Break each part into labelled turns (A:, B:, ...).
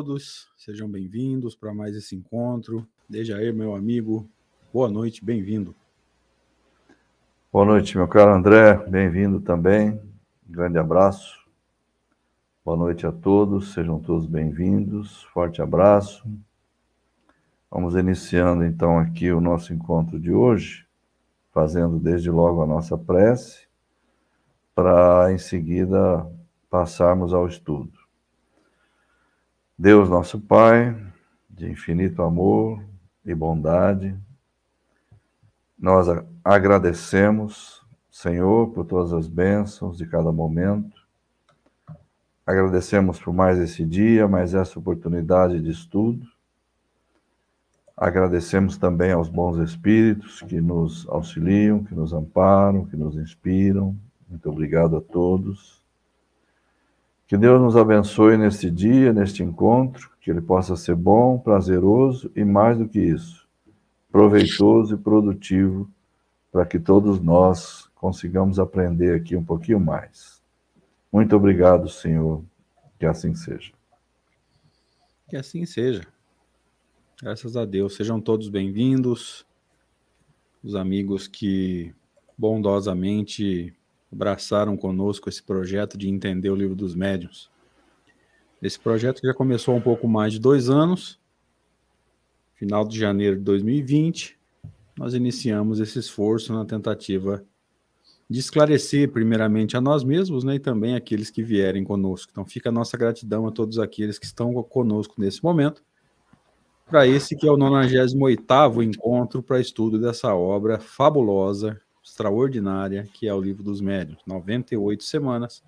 A: Todos, sejam bem-vindos para mais esse encontro. Desde aí, meu amigo, boa noite, bem-vindo.
B: Boa noite, meu caro André, bem-vindo também. Grande abraço. Boa noite a todos, sejam todos bem-vindos. Forte abraço. Vamos iniciando então aqui o nosso encontro de hoje, fazendo desde logo a nossa prece, para em seguida passarmos ao estudo. Deus, nosso Pai, de infinito amor e bondade, nós agradecemos, Senhor, por todas as bênçãos de cada momento. Agradecemos por mais esse dia, mais essa oportunidade de estudo. Agradecemos também aos bons espíritos que nos auxiliam, que nos amparam, que nos inspiram. Muito obrigado a todos. Que Deus nos abençoe neste dia, neste encontro, que ele possa ser bom, prazeroso e mais do que isso, proveitoso e produtivo para que todos nós consigamos aprender aqui um pouquinho mais. Muito obrigado, Senhor. Que assim seja.
A: Que assim seja. Graças a Deus. Sejam todos bem-vindos. Os amigos que bondosamente abraçaram conosco esse projeto de entender o livro dos médiuns. Esse projeto já começou há um pouco mais de dois anos, final de janeiro de 2020, nós iniciamos esse esforço na tentativa de esclarecer, primeiramente, a nós mesmos né, e também aqueles que vierem conosco. Então, fica a nossa gratidão a todos aqueles que estão conosco nesse momento, para esse que é o 98 encontro para estudo dessa obra fabulosa, extraordinária, que é o Livro dos Médiuns. 98 semanas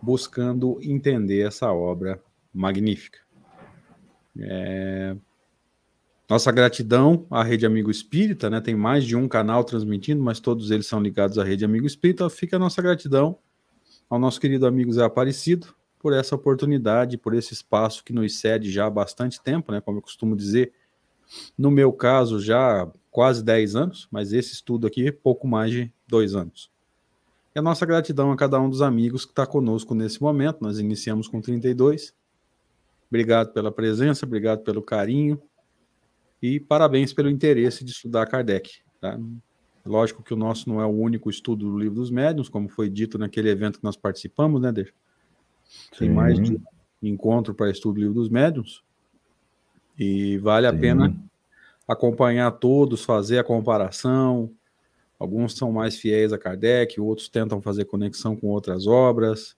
A: buscando entender essa obra magnífica. É, nossa gratidão à Rede Amigo Espírita, né? Tem mais de um canal transmitindo, mas todos eles são ligados à Rede Amigo Espírita. Fica a nossa gratidão ao nosso querido amigo Zé Aparecido por essa oportunidade, por esse espaço que nos cede já há bastante tempo, né? Como eu costumo dizer, no meu caso, já quase 10 anos, mas esse estudo aqui, pouco mais de dois anos. E a nossa gratidão a cada um dos amigos que está conosco nesse momento. Nós iniciamos com 32. Obrigado pela presença, obrigado pelo carinho, e parabéns pelo interesse de estudar Kardec. Tá? Lógico que o nosso não é o único estudo do livro dos médiuns, como foi dito naquele evento que nós participamos, né, Deixa? Tem mais de encontro para estudo do livro dos médiuns. E vale a Sim. pena acompanhar todos, fazer a comparação. Alguns são mais fiéis a Kardec, outros tentam fazer conexão com outras obras.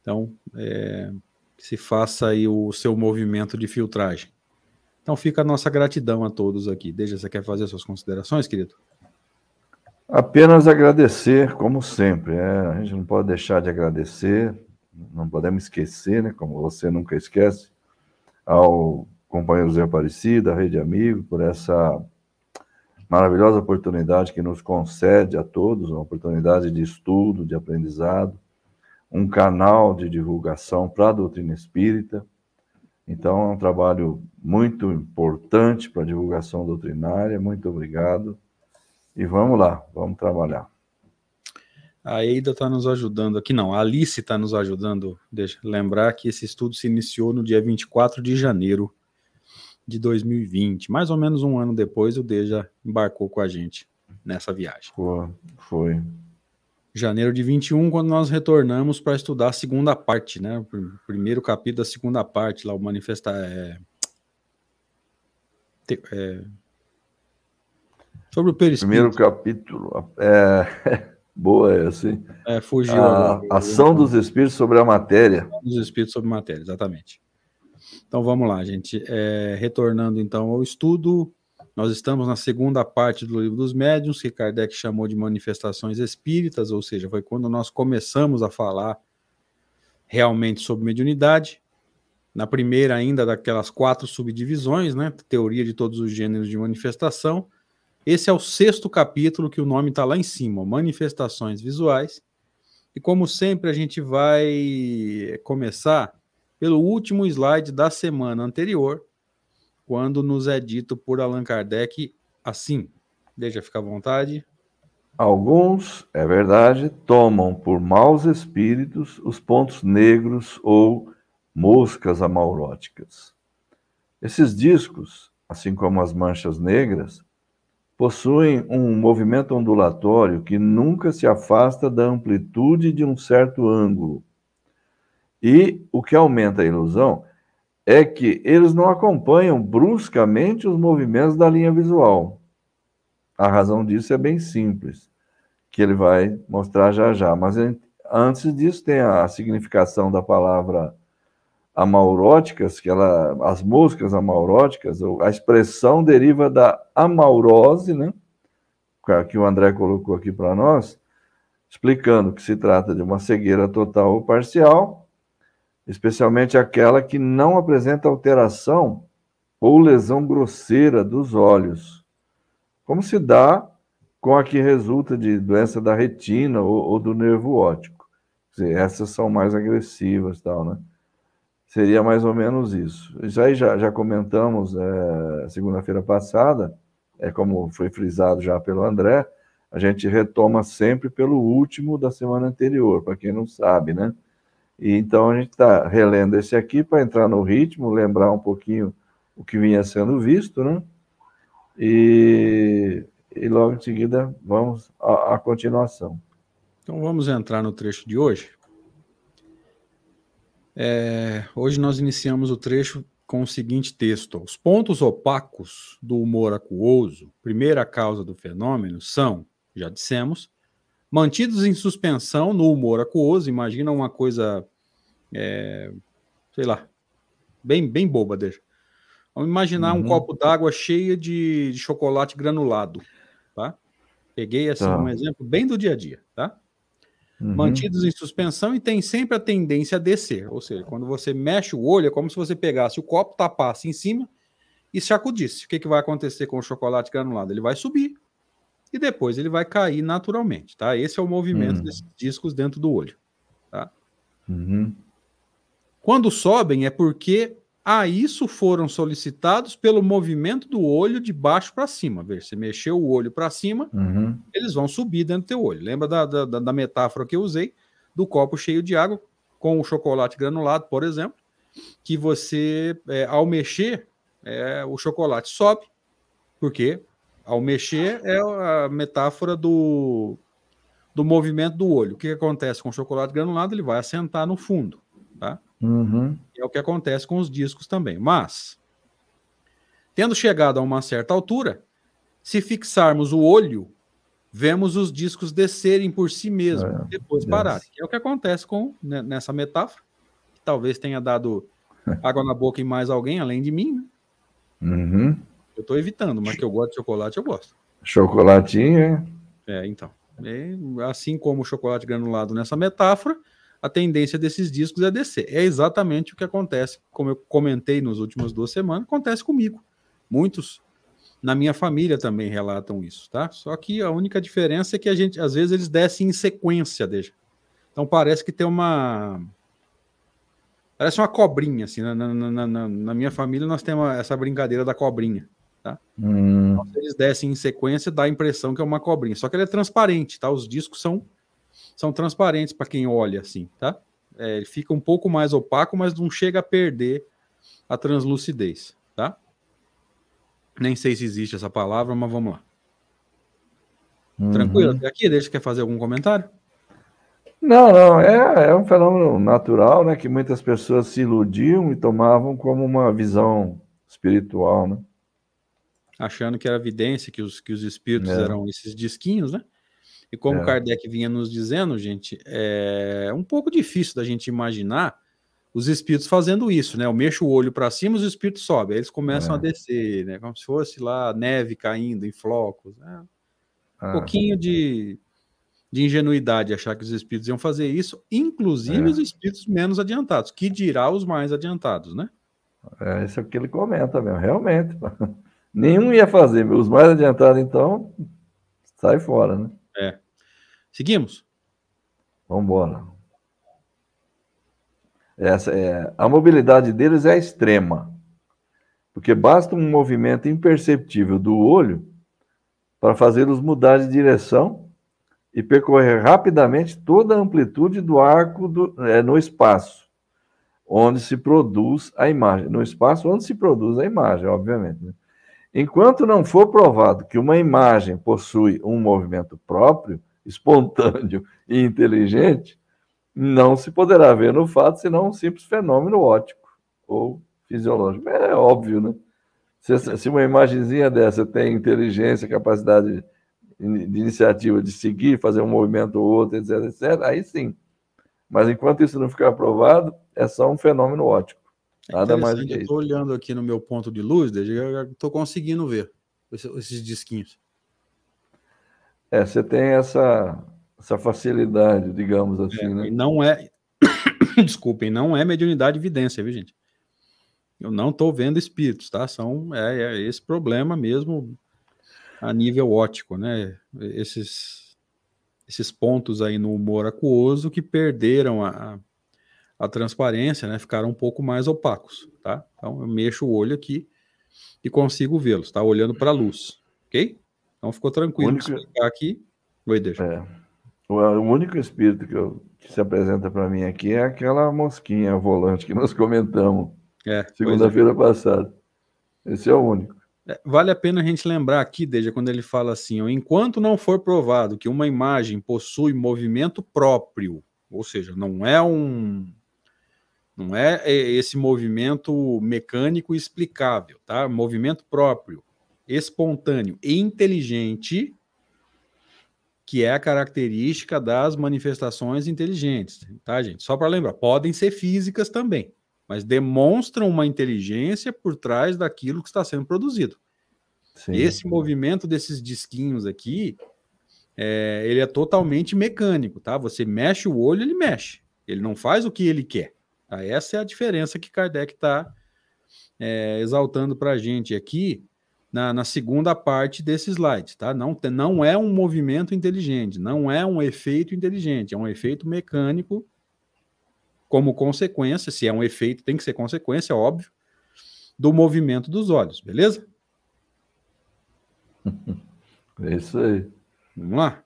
A: Então, é, se faça aí o seu movimento de filtragem. Então fica a nossa gratidão a todos aqui. Deja, você quer fazer suas considerações, querido?
B: Apenas agradecer, como sempre. É, a gente não pode deixar de agradecer, não podemos esquecer, né, como você nunca esquece, ao companheiro Zé Aparecido, à Rede Amigo, por essa maravilhosa oportunidade que nos concede a todos, uma oportunidade de estudo, de aprendizado, um canal de divulgação para a doutrina espírita então, é um trabalho muito importante para a divulgação doutrinária. Muito obrigado. E vamos lá, vamos trabalhar.
A: A Eida está nos ajudando aqui, não, a Alice está nos ajudando. Deixa lembrar que esse estudo se iniciou no dia 24 de janeiro de 2020. Mais ou menos um ano depois, o Deja embarcou com a gente nessa viagem.
B: Foi. foi
A: janeiro de 21, quando nós retornamos para estudar a segunda parte, né? O primeiro capítulo da segunda parte, lá o manifestar. É... É... Sobre o perispírito.
B: Primeiro capítulo. É... Boa essa, hein?
A: É, fugiu.
B: A ação dos espíritos sobre a matéria.
A: Dos espíritos sobre a matéria, exatamente. Então vamos lá, gente. É, retornando então ao estudo, nós estamos na segunda parte do livro dos médiuns, que Kardec chamou de manifestações espíritas, ou seja, foi quando nós começamos a falar realmente sobre mediunidade. Na primeira, ainda daquelas quatro subdivisões, né? Teoria de todos os gêneros de manifestação. Esse é o sexto capítulo, que o nome está lá em cima, Manifestações Visuais. E como sempre, a gente vai começar pelo último slide da semana anterior, quando nos é dito por Allan Kardec assim. Deixa ficar à vontade.
B: Alguns, é verdade, tomam por maus espíritos os pontos negros ou moscas amauróticas. Esses discos, assim como as manchas negras, possuem um movimento ondulatório que nunca se afasta da amplitude de um certo ângulo. E o que aumenta a ilusão é que eles não acompanham bruscamente os movimentos da linha visual. A razão disso é bem simples, que ele vai mostrar já já. Mas antes disso tem a significação da palavra amauróticas, que ela, as moscas amauróticas, a expressão deriva da amaurose, né? Que o André colocou aqui para nós, explicando que se trata de uma cegueira total ou parcial, especialmente aquela que não apresenta alteração ou lesão grosseira dos olhos, como se dá com a que resulta de doença da retina ou, ou do nervo óptico. Dizer, essas são mais agressivas, tal, né? Seria mais ou menos isso. Isso aí já, já comentamos é, segunda-feira passada, é como foi frisado já pelo André, a gente retoma sempre pelo último da semana anterior, para quem não sabe, né? Então a gente está relendo esse aqui para entrar no ritmo, lembrar um pouquinho o que vinha sendo visto, né? E, e logo em seguida vamos à, à continuação.
A: Então vamos entrar no trecho de hoje. É, hoje nós iniciamos o trecho com o seguinte texto: Os pontos opacos do humor acuoso, primeira causa do fenômeno, são, já dissemos, mantidos em suspensão no humor acuoso. Imagina uma coisa, é, sei lá, bem, bem boba, deixa. Vamos imaginar uhum. um copo d'água cheio de, de, chocolate granulado, tá? Peguei assim tá. um exemplo bem do dia a dia, tá? uhum. mantidos em suspensão e tem sempre a tendência a descer. Ou seja, quando você mexe o olho, é como se você pegasse o copo, tapasse em cima e sacudisse. O que, que vai acontecer com o chocolate granulado? Ele vai subir e depois ele vai cair naturalmente, tá? Esse é o movimento uhum. desses discos dentro do olho, tá? Uhum. Quando sobem é porque a isso foram solicitados pelo movimento do olho de baixo para cima. Ver, você mexeu o olho para cima, uhum. eles vão subir dentro do teu olho. Lembra da, da, da, metáfora que eu usei do copo cheio de água com o chocolate granulado, por exemplo, que você, é, ao mexer, é, o chocolate sobe, porque ao mexer é a metáfora do, do movimento do olho. O que acontece com o chocolate granulado? Ele vai assentar no fundo, tá? Uhum. É o que acontece com os discos também. Mas, tendo chegado a uma certa altura, se fixarmos o olho, vemos os discos descerem por si mesmos, é, depois yes. pararem. É o que acontece com né, nessa metáfora, que talvez tenha dado água na boca em mais alguém, além de mim. Né? Uhum. Eu estou evitando, mas que eu gosto de chocolate, eu gosto.
B: Chocolatinho, é?
A: É, então. É, assim como o chocolate granulado nessa metáfora, a tendência desses discos é descer. É exatamente o que acontece, como eu comentei nas últimas duas semanas, acontece comigo. Muitos na minha família também relatam isso, tá? Só que a única diferença é que a gente, às vezes, eles descem em sequência, deixa. Então parece que tem uma. Parece uma cobrinha, assim. Na, na, na, na minha família nós temos essa brincadeira da cobrinha, tá? Hum. Então, eles descem em sequência, dá a impressão que é uma cobrinha. Só que ele é transparente, tá? Os discos são são transparentes para quem olha assim, tá? É, ele fica um pouco mais opaco, mas não chega a perder a translucidez, tá? Nem sei se existe essa palavra, mas vamos lá. Uhum. Tranquilo? Até aqui, deixa quer fazer algum comentário?
B: Não, não, é, é um fenômeno natural, né? Que muitas pessoas se iludiam e tomavam como uma visão espiritual, né?
A: Achando que era evidência, que os, que os espíritos é. eram esses disquinhos, né? E como é. Kardec vinha nos dizendo, gente, é um pouco difícil da gente imaginar os espíritos fazendo isso, né? Eu mexo o olho para cima, os espíritos sobem, aí eles começam é. a descer, né? Como se fosse lá neve caindo em flocos. Né? Um ah. pouquinho de, de ingenuidade achar que os espíritos iam fazer isso, inclusive é. os espíritos menos adiantados, que dirá os mais adiantados, né?
B: É, isso é o que ele comenta mesmo, realmente. Nenhum ia fazer, os mais adiantados, então, sai fora, né?
A: É. Seguimos?
B: Vamos embora. Essa é, a mobilidade deles é extrema, porque basta um movimento imperceptível do olho para fazê-los mudar de direção e percorrer rapidamente toda a amplitude do arco do, é, no espaço, onde se produz a imagem, no espaço onde se produz a imagem, obviamente. Né? Enquanto não for provado que uma imagem possui um movimento próprio, espontâneo e inteligente, não se poderá ver no fato senão um simples fenômeno óptico ou fisiológico. É óbvio, né? Se, se uma imagenzinha dessa tem inteligência, capacidade de iniciativa de seguir, fazer um movimento ou outro, etc, etc, aí sim. Mas enquanto isso não ficar aprovado, é só um fenômeno óptico.
A: É Nada mais do que isso. Estou olhando aqui no meu ponto de luz, estou conseguindo ver esses disquinhos.
B: É, você tem essa, essa facilidade, digamos assim, é, né?
A: Não é, desculpem, não é mediunidade evidência, viu, gente? Eu não estou vendo espíritos, tá? São, é, é, esse problema mesmo a nível ótico, né? Esses, esses pontos aí no humor aquoso que perderam a, a transparência, né? Ficaram um pouco mais opacos, tá? Então eu mexo o olho aqui e consigo vê-los, tá? Olhando para a luz, ok? Então ficou tranquilo único... explicar aqui. Oi, deixa.
B: É. O, o único espírito que, eu, que se apresenta para mim aqui é aquela mosquinha volante que nós comentamos é, segunda-feira é. passada. Esse é o único.
A: É, vale a pena a gente lembrar aqui, desde quando ele fala assim: ó, enquanto não for provado que uma imagem possui movimento próprio, ou seja, não é um não é, é esse movimento mecânico explicável, tá? Movimento próprio, espontâneo e inteligente, que é a característica das manifestações inteligentes, tá, gente? Só para lembrar, podem ser físicas também, mas demonstram uma inteligência por trás daquilo que está sendo produzido. Sim. Esse movimento desses disquinhos aqui, é, ele é totalmente mecânico, tá? Você mexe o olho, ele mexe. Ele não faz o que ele quer. Tá? Essa é a diferença que Kardec está é, exaltando para a gente aqui na, na, segunda parte desse slide, tá? Não, não é um movimento inteligente, não é um efeito inteligente, é um efeito mecânico como consequência, se é um efeito, tem que ser consequência, óbvio, do movimento dos olhos, beleza?
B: É isso aí.
A: Vamos lá.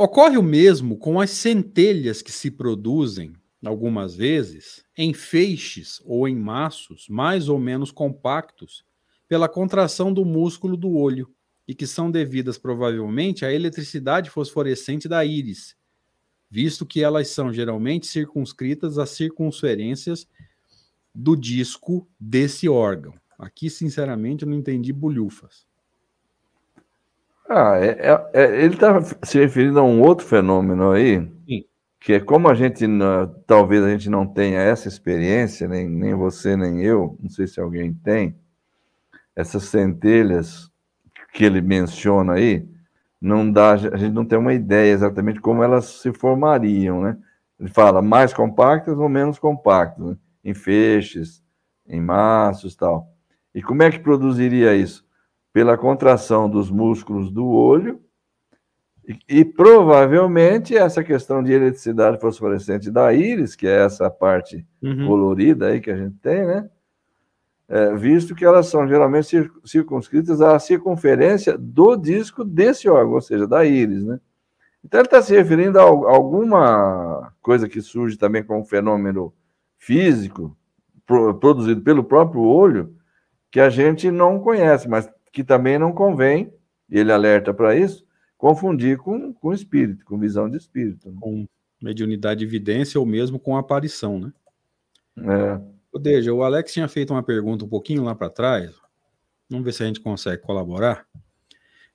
A: Ocorre o mesmo com as centelhas que se produzem, algumas vezes, em feixes ou em maços mais ou menos compactos pela contração do músculo do olho e que são devidas provavelmente à eletricidade fosforescente da íris, visto que elas são geralmente circunscritas às circunferências do disco desse órgão. Aqui, sinceramente, eu não entendi bolhufas.
B: Ah, é, é, é ele está se referindo a um outro fenômeno aí, Sim. que é como a gente, talvez a gente não tenha essa experiência, nem, nem você, nem eu, não sei se alguém tem, essas centelhas que ele menciona aí, não dá, a gente não tem uma ideia exatamente como elas se formariam, né? Ele fala mais compactas ou menos compactas, né? em feixes, em maços tal. E como é que produziria isso? Pela contração dos músculos do olho e, e, provavelmente essa questão de eletricidade fosforescente da íris, que é essa parte uhum. colorida aí que a gente tem, né? É, visto que elas são geralmente circunscritas à circunferência do disco desse órgão, ou seja, da íris, né? Então ele está se referindo a alguma coisa que surge também como fenômeno físico produzido pelo próprio olho que a gente não conhece, mas que também não convém, e ele alerta para isso, confundir com, com espírito, com visão de espírito.
A: Né? Com mediunidade de evidência ou mesmo com aparição, né?
B: É.
A: Ou seja, o Alex tinha feito uma pergunta um pouquinho lá para trás, vamos ver se a gente consegue colaborar.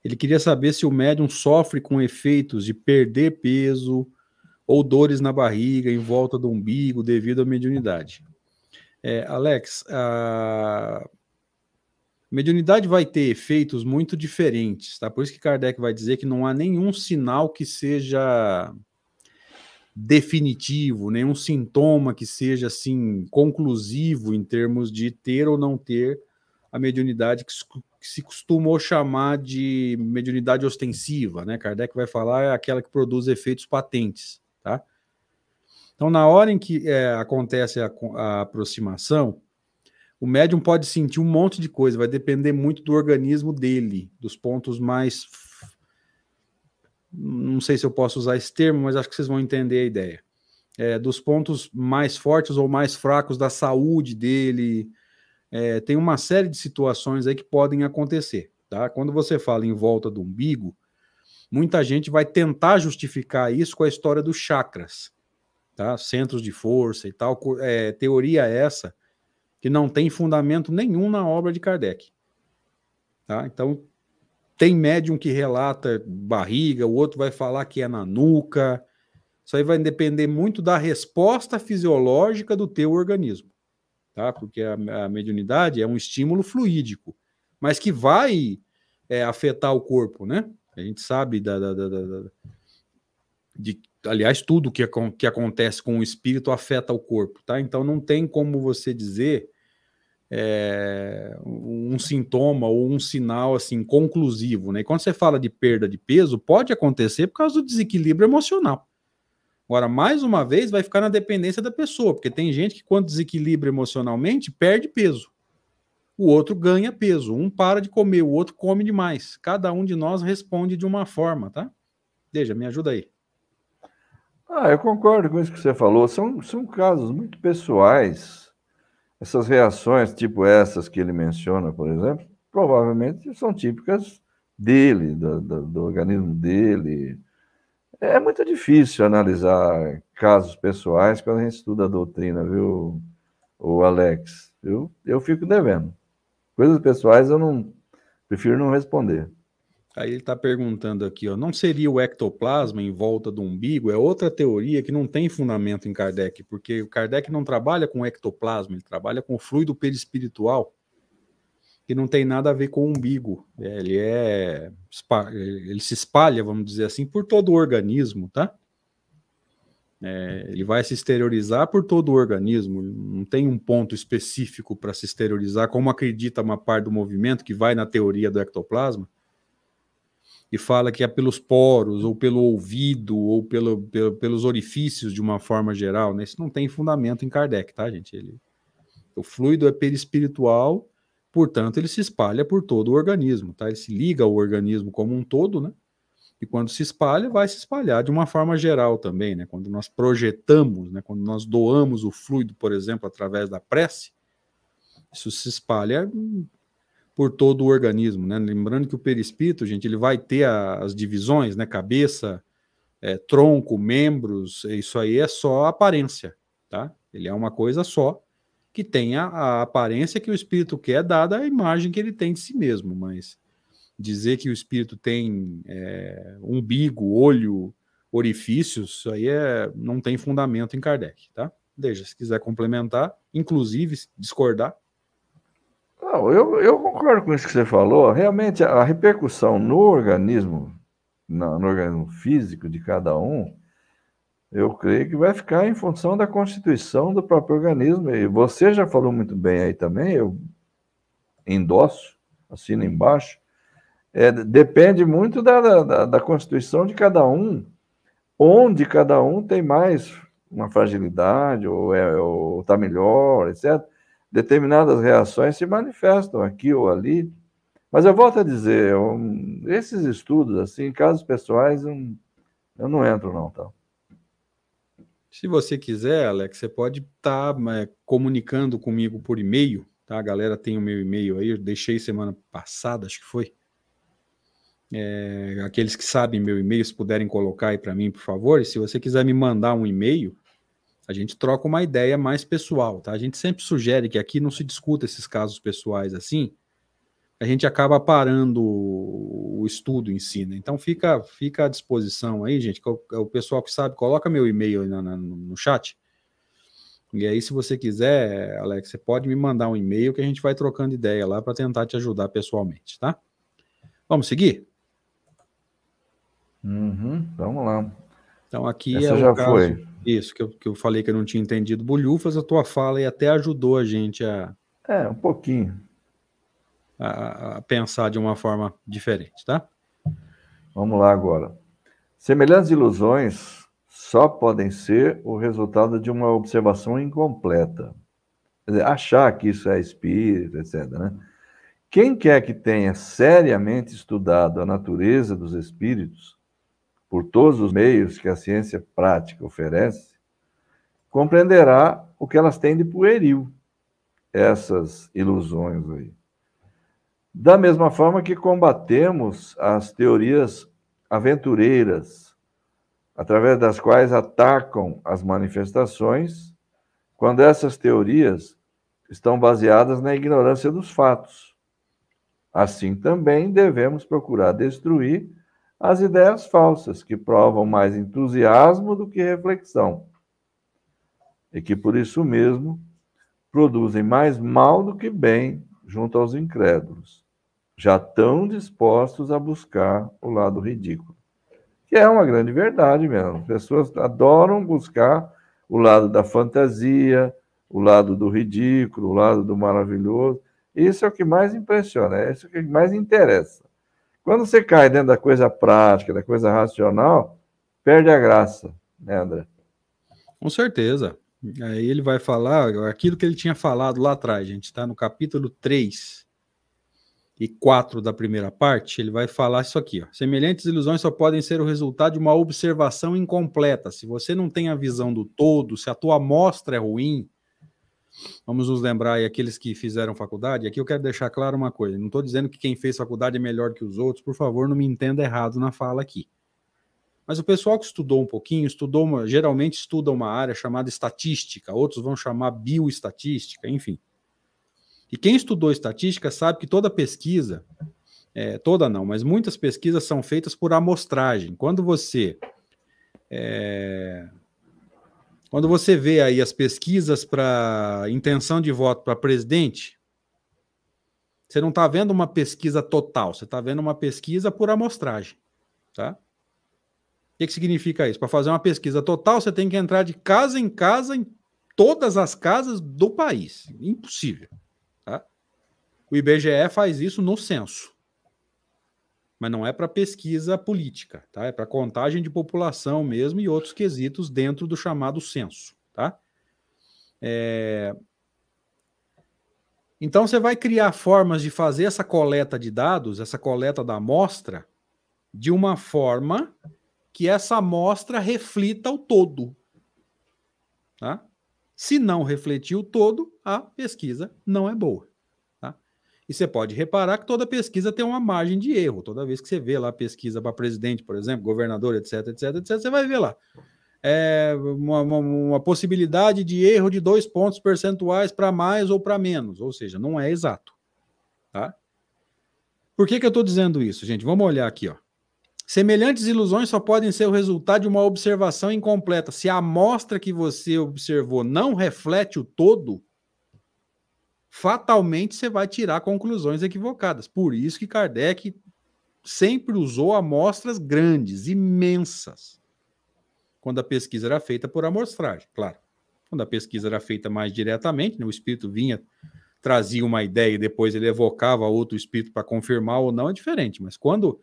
A: Ele queria saber se o médium sofre com efeitos de perder peso ou dores na barriga, em volta do umbigo, devido à mediunidade. É, Alex, a mediunidade vai ter efeitos muito diferentes, tá? Por isso que Kardec vai dizer que não há nenhum sinal que seja definitivo, nenhum sintoma que seja assim conclusivo em termos de ter ou não ter a mediunidade que se costumou chamar de mediunidade ostensiva, né? Kardec vai falar é aquela que produz efeitos patentes, tá? Então, na hora em que é, acontece a, a aproximação, o médium pode sentir um monte de coisa, vai depender muito do organismo dele, dos pontos mais. Não sei se eu posso usar esse termo, mas acho que vocês vão entender a ideia. é, dos pontos mais fortes ou mais fracos da saúde dele. É, tem uma série de situações aí que podem acontecer. Tá? Quando você fala em volta do umbigo, muita gente vai tentar justificar isso com a história dos chakras, tá? Centros de força e tal. É, teoria essa que não tem fundamento nenhum na obra de Kardec. Tá? Então, tem médium que relata barriga, o outro vai falar que é na nuca. Isso aí vai depender muito da resposta fisiológica do teu organismo, tá? Porque a, a mediunidade é um estímulo fluídico, mas que vai é, afetar o corpo, né? A gente sabe da, da, da, da de, aliás, tudo que, que acontece com o espírito afeta o corpo, tá? Então não tem como você dizer é, um sintoma ou um sinal assim conclusivo, né? Quando você fala de perda de peso, pode acontecer por causa do desequilíbrio emocional. Agora, mais uma vez, vai ficar na dependência da pessoa, porque tem gente que, quando desequilibra emocionalmente, perde peso. O outro ganha peso. Um para de comer, o outro come demais. Cada um de nós responde de uma forma, tá? Veja, me ajuda aí.
B: Ah, eu concordo com isso que você falou. São, são casos muito pessoais essas reações, tipo essas que ele menciona, por exemplo, provavelmente são típicas dele, do, do, do organismo dele. É muito difícil analisar casos pessoais quando a gente estuda a doutrina, viu, o Alex? Eu, eu fico devendo. Coisas pessoais eu não prefiro não responder.
A: Aí ele está perguntando aqui, ó, não seria o ectoplasma em volta do umbigo? É outra teoria que não tem fundamento em Kardec, porque o Kardec não trabalha com ectoplasma, ele trabalha com fluido perispiritual, que não tem nada a ver com o umbigo. É, ele é ele se espalha, vamos dizer assim, por todo o organismo, tá? É, ele vai se exteriorizar por todo o organismo, não tem um ponto específico para se exteriorizar, como acredita uma parte do movimento que vai na teoria do ectoplasma e fala que é pelos poros, ou pelo ouvido, ou pelo, pelo, pelos orifícios de uma forma geral, né? Isso não tem fundamento em Kardec, tá, gente? Ele, o fluido é perispiritual, portanto, ele se espalha por todo o organismo, tá? Ele se liga ao organismo como um todo, né? E quando se espalha, vai se espalhar de uma forma geral também, né? Quando nós projetamos, né? Quando nós doamos o fluido, por exemplo, através da prece, isso se espalha por todo o organismo, né? Lembrando que o perispírito, gente, ele vai ter a, as divisões, né? Cabeça, é, tronco, membros, isso aí é só aparência, tá? Ele é uma coisa só que tem a, a aparência que o espírito quer, dada a imagem que ele tem de si mesmo, mas dizer que o espírito tem é, umbigo, olho, orifícios, isso aí é, não tem fundamento em Kardec, tá? Deixa, se quiser complementar, inclusive discordar,
B: não, eu, eu concordo com isso que você falou. Realmente, a repercussão no organismo, no, no organismo físico de cada um, eu creio que vai ficar em função da constituição do próprio organismo. E você já falou muito bem aí também, eu endosso, assino embaixo. É, depende muito da, da, da, constituição de cada um, onde cada um tem mais uma fragilidade, ou está é, melhor, etc determinadas reações se manifestam aqui ou ali. Mas eu volto a dizer, um, esses estudos, assim, casos pessoais, um, eu não entro não, tá?
A: Se você quiser, Alex, você pode estar tá, é, comunicando comigo por e-mail, tá? A galera tem o meu e-mail aí, eu deixei semana passada, acho que foi. É, aqueles que sabem meu e-mail, se puderem colocar aí para mim, por favor. E se você quiser me mandar um e-mail, a gente troca uma ideia mais pessoal, tá? A gente sempre sugere que aqui não se discuta esses casos pessoais assim, a gente acaba parando o estudo em si, né? Então fica, fica à disposição aí, gente, o, o pessoal que sabe, coloca meu e-mail aí na, na, no chat. E aí, se você quiser, Alex, você pode me mandar um e-mail que a gente vai trocando ideia lá para tentar te ajudar pessoalmente, tá? Vamos seguir?
B: Uhum, vamos lá.
A: Então aqui Essa é já caso, foi. Isso, que eu, que eu falei que eu não tinha entendido bolhufas, a tua fala e até ajudou a gente a.
B: É, um pouquinho.
A: A, a pensar de uma forma diferente, tá?
B: Vamos lá agora. Semelhantes ilusões só podem ser o resultado de uma observação incompleta. Dizer, achar que isso é espírito, etc. Né? Quem quer que tenha seriamente estudado a natureza dos espíritos por todos os meios que a ciência prática oferece, compreenderá o que elas têm de pueril, essas ilusões aí. Da mesma forma que combatemos as teorias aventureiras, através das quais atacam as manifestações, quando essas teorias estão baseadas na ignorância dos fatos. Assim também devemos procurar destruir as ideias falsas, que provam mais entusiasmo do que reflexão, e que por isso mesmo produzem mais mal do que bem junto aos incrédulos já estão dispostos a buscar o lado ridículo. Que é uma grande verdade mesmo. As pessoas adoram buscar o lado da fantasia, o lado do ridículo, o lado do maravilhoso. Isso é o que mais impressiona, é isso que mais interessa. Quando você cai dentro da coisa prática, da coisa racional, perde a graça, né, André?
A: Com certeza. Aí ele vai falar aquilo que ele tinha falado lá atrás, gente, está no capítulo 3 e 4 da primeira parte, ele vai falar isso aqui. Ó. Semelhantes ilusões só podem ser o resultado de uma observação incompleta. Se você não tem a visão do todo, se a tua amostra é ruim, vamos nos lembrar aí, aqueles que fizeram faculdade, aqui eu quero deixar claro uma coisa, não estou dizendo que quem fez faculdade é melhor que os outros, por favor, não me entenda errado na fala aqui. Mas o pessoal que estudou um pouquinho, estudou uma, geralmente estuda uma área chamada estatística, outros vão chamar bioestatística, enfim. E quem estudou estatística sabe que toda pesquisa, é, toda não, mas muitas pesquisas são feitas por amostragem. Quando você é, quando você vê aí as pesquisas para intenção de voto para presidente, você não está vendo uma pesquisa total, você está vendo uma pesquisa por amostragem, tá? O que, que significa isso? Para fazer uma pesquisa total, você tem que entrar de casa em casa em todas as casas do país. Impossível. O IBGE faz isso no censo. Mas não é para pesquisa política, tá? É para contagem de população mesmo e outros quesitos dentro do chamado censo, tá? É... Então você vai criar formas de fazer essa coleta de dados, essa coleta da amostra, de uma forma que essa amostra reflita o todo. Tá? Se não refletir o todo, a pesquisa não é boa. E você pode reparar que toda pesquisa tem uma margem de erro. Toda vez que você vê lá pesquisa para presidente, por exemplo, governador, etc, etc, etc, você vai ver lá. É uma, uma, uma possibilidade de erro de dois pontos percentuais para mais ou para menos. Ou seja, não é exato. Tá? Por que, que eu estou dizendo isso, gente? Vamos olhar aqui. Ó. Semelhantes ilusões só podem ser o resultado de uma observação incompleta. Se a amostra que você observou não reflete o todo, fatalmente você vai tirar conclusões equivocadas. Por isso que Kardec sempre usou amostras grandes, imensas, quando a pesquisa era feita por amostragem, claro. Quando a pesquisa era feita mais diretamente, né, o espírito vinha, trazia uma ideia e depois ele evocava outro espírito para confirmar ou não, é diferente. Mas quando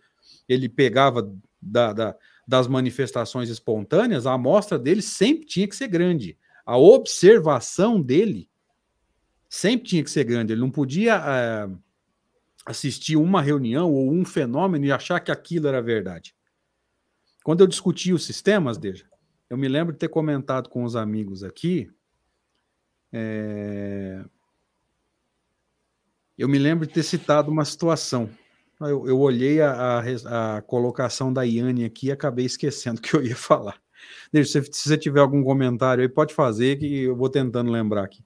A: ele pegava da, da, das manifestações espontâneas, a amostra dele sempre tinha que ser grande. A observação dele sempre tinha que ser grande. Ele não podia é, assistir uma reunião ou um fenômeno e achar que aquilo era verdade. Quando eu discuti os sistemas, Deja, eu me lembro de ter comentado com os amigos aqui. É... Eu me lembro de ter citado uma situação. Eu, eu olhei a, a, a, colocação da Iane aqui e acabei esquecendo que eu ia falar. Deixa, se, se você tiver algum comentário aí, pode fazer que eu vou tentando lembrar aqui.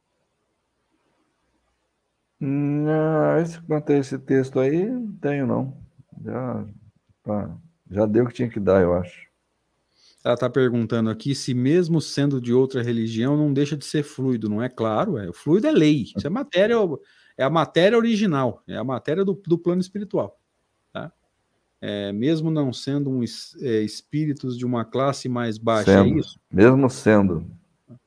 B: Não, esse, quanto a esse texto aí, não tenho, não. Já, pá, já deu o que tinha que dar, eu acho.
A: Ela está perguntando aqui se, mesmo sendo de outra religião, não deixa de ser fluido, não é claro? É, o fluido é lei, isso é matéria, é a matéria original, é a matéria do, do plano espiritual. Tá? É, mesmo não sendo um, é, espíritos de uma classe mais baixa, é
B: sendo, é isso? Mesmo sendo.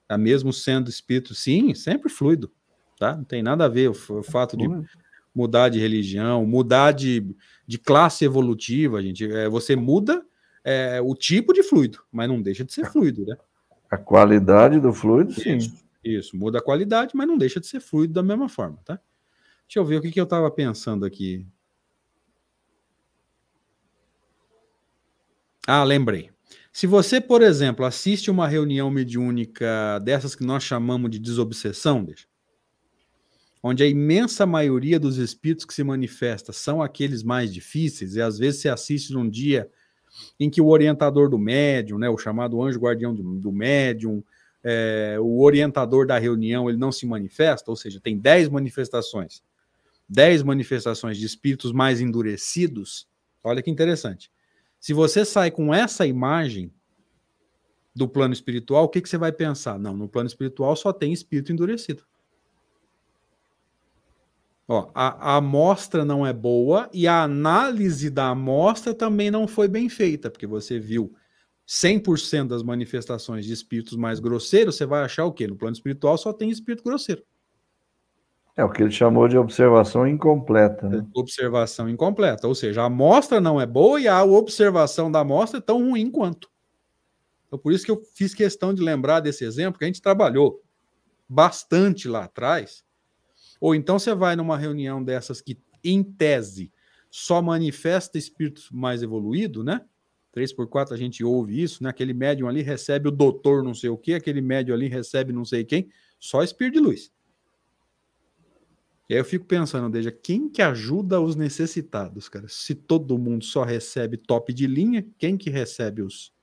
A: É, mesmo sendo espírito, sim, sempre fluido tá? Não tem nada a ver o, o fato de mudar de religião, mudar de, de classe evolutiva, gente. É, você muda é, o tipo de fluido, mas não deixa de ser fluido, né?
B: A qualidade do fluido, sim.
A: Isso, isso, muda a qualidade, mas não deixa de ser fluido da mesma forma, tá? Deixa eu ver o que, que eu estava pensando aqui. Ah, lembrei. Se você, por exemplo, assiste uma reunião mediúnica dessas que nós chamamos de desobsessão, deixa, onde a imensa maioria dos espíritos que se manifesta são aqueles mais difíceis, e às vezes você assiste num dia em que o orientador do médium, né, o chamado anjo guardião do, do médium, é, o orientador da reunião, ele não se manifesta, ou seja, tem 10 manifestações, 10 manifestações de espíritos mais endurecidos, olha que interessante. Se você sai com essa imagem do plano espiritual, o que, que você vai pensar? Não, no plano espiritual só tem espírito endurecido. Ó, a, a amostra não é boa e a análise da amostra também não foi bem feita, porque você viu 100% das manifestações de espíritos mais grosseiros, você vai achar o quê? No plano espiritual só tem espírito grosseiro.
B: É o que ele chamou de observação incompleta. Né?
A: Observação incompleta, ou seja, a amostra não é boa e a observação da amostra é tão ruim quanto. Então, por isso que eu fiz questão de lembrar desse exemplo, que a gente trabalhou bastante lá atrás, ou então você vai numa reunião dessas que, em tese, só manifesta espíritos mais evoluído, né? 3 por 4 a gente ouve isso, né? Aquele médium ali recebe o doutor não sei o quê, aquele médium ali recebe não sei quem, só espírito de luz. E aí eu fico pensando, Deja, quem que ajuda os necessitados, cara? Se todo mundo só recebe top de linha, quem que recebe os,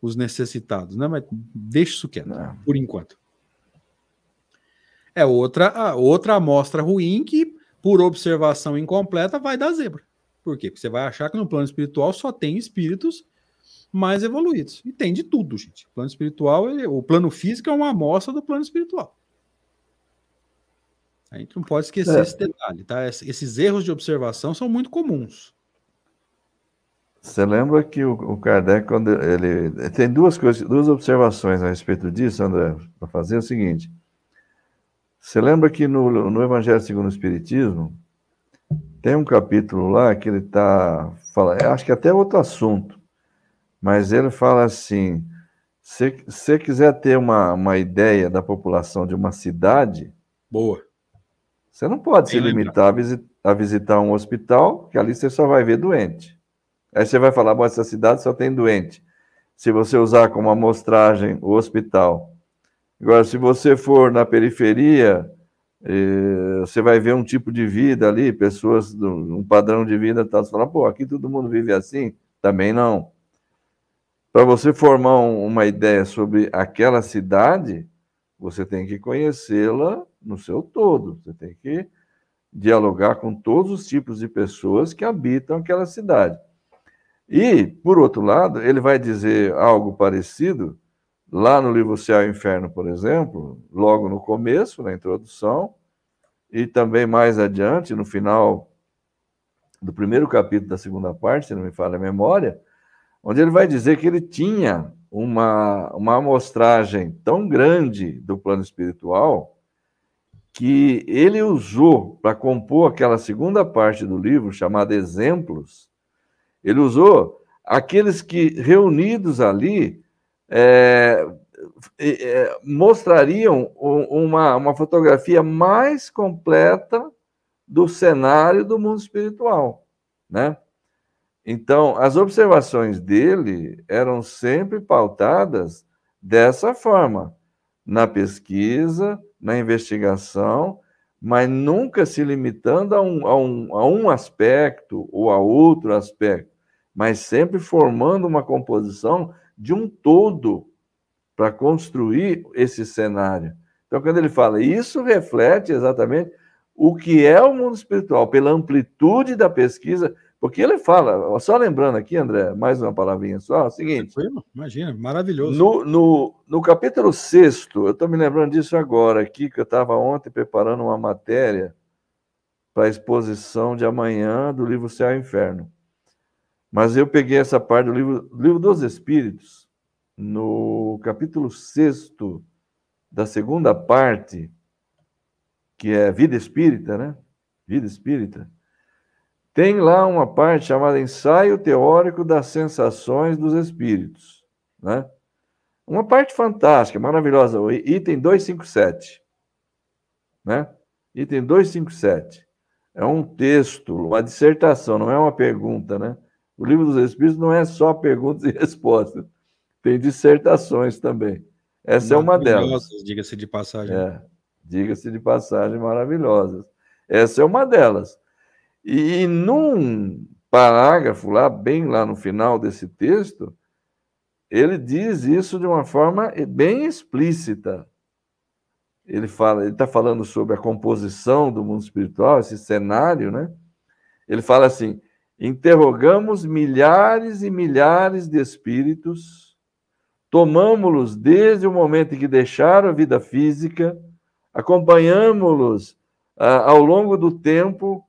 A: os necessitados, né? Mas deixa isso quieto, Não. por enquanto. É outra, outra amostra ruim que, por observação incompleta, vai dar zebra. Por quê? Porque você vai achar que no plano espiritual só tem espíritos mais evoluídos. E tem de tudo, gente. O plano espiritual, ele, o plano físico é uma amostra do plano espiritual. A gente não pode esquecer é. esse detalhe, tá? Esses erros de observação são muito comuns.
B: Você lembra que o, o Kardec, quando ele, tem duas coisas, duas observações a respeito disso, André, para fazer o seguinte. Você lembra que no, no Evangelho segundo o Espiritismo, tem um capítulo lá que ele está falando, acho que até outro assunto, mas ele fala assim: se você quiser ter uma, uma ideia da população de uma cidade.
A: Boa.
B: Você não pode Bem se limitar a, visit, a, visitar um hospital, que ali você só vai ver doente. Aí você vai falar, bom, essa cidade só tem doente. Se você usar como amostragem o hospital Agora, se você for na periferia, eh, você vai ver um tipo de vida ali, pessoas, um padrão de vida, tá? você fala, pô, aqui todo mundo vive assim? Também não. Para você formar uma ideia sobre aquela cidade, você tem que conhecê-la no seu todo, você tem que dialogar com todos os tipos de pessoas que habitam aquela cidade. E, por outro lado, ele vai dizer algo parecido Lá no livro Céu e Inferno, por exemplo, logo no começo, na introdução, e também mais adiante, no final do primeiro capítulo da segunda parte, se não me falha a memória, onde ele vai dizer que ele tinha uma, uma amostragem tão grande do plano espiritual que ele usou para compor aquela segunda parte do livro, chamada Exemplos, ele usou aqueles que, reunidos ali, é, é, mostrariam uma, uma fotografia mais completa do cenário do mundo espiritual, né? Então, as observações dele eram sempre pautadas dessa forma, na pesquisa, na investigação, mas nunca se limitando a um, a um, a um aspecto ou a outro aspecto, mas sempre formando uma composição de um todo para construir esse cenário. Então, quando ele fala isso, reflete exatamente o que é o mundo espiritual, pela amplitude da pesquisa, porque ele fala, só lembrando aqui, André, mais uma palavrinha só, é o seguinte.
A: Imagina, maravilhoso.
B: No, no, no capítulo 6, eu estou me lembrando disso agora aqui, que eu estava ontem preparando uma matéria para a exposição de amanhã do livro Céu e Inferno. Mas eu peguei essa parte do livro, livro dos Espíritos, no capítulo 6 da segunda parte, que é Vida Espírita, né? Vida Espírita. Tem lá uma parte chamada Ensaio Teórico das Sensações dos Espíritos, né? Uma parte fantástica, maravilhosa, item 257, né? Item 257. É um texto, uma dissertação, não é uma pergunta, né? O livro dos Espíritos não é só perguntas e respostas, tem dissertações também. Essa é uma delas.
A: Diga-se de passagem.
B: É, diga-se de passagem, maravilhosas. Essa é uma delas. E num parágrafo lá, bem lá no final desse texto, ele diz isso de uma forma bem explícita. Ele fala, ele está falando sobre a composição do mundo espiritual, esse cenário, né? Ele fala assim: interrogamos milhares e milhares de espíritos, tomamos-los desde o momento em que deixaram a vida física, acompanhamos-los ah, ao longo do tempo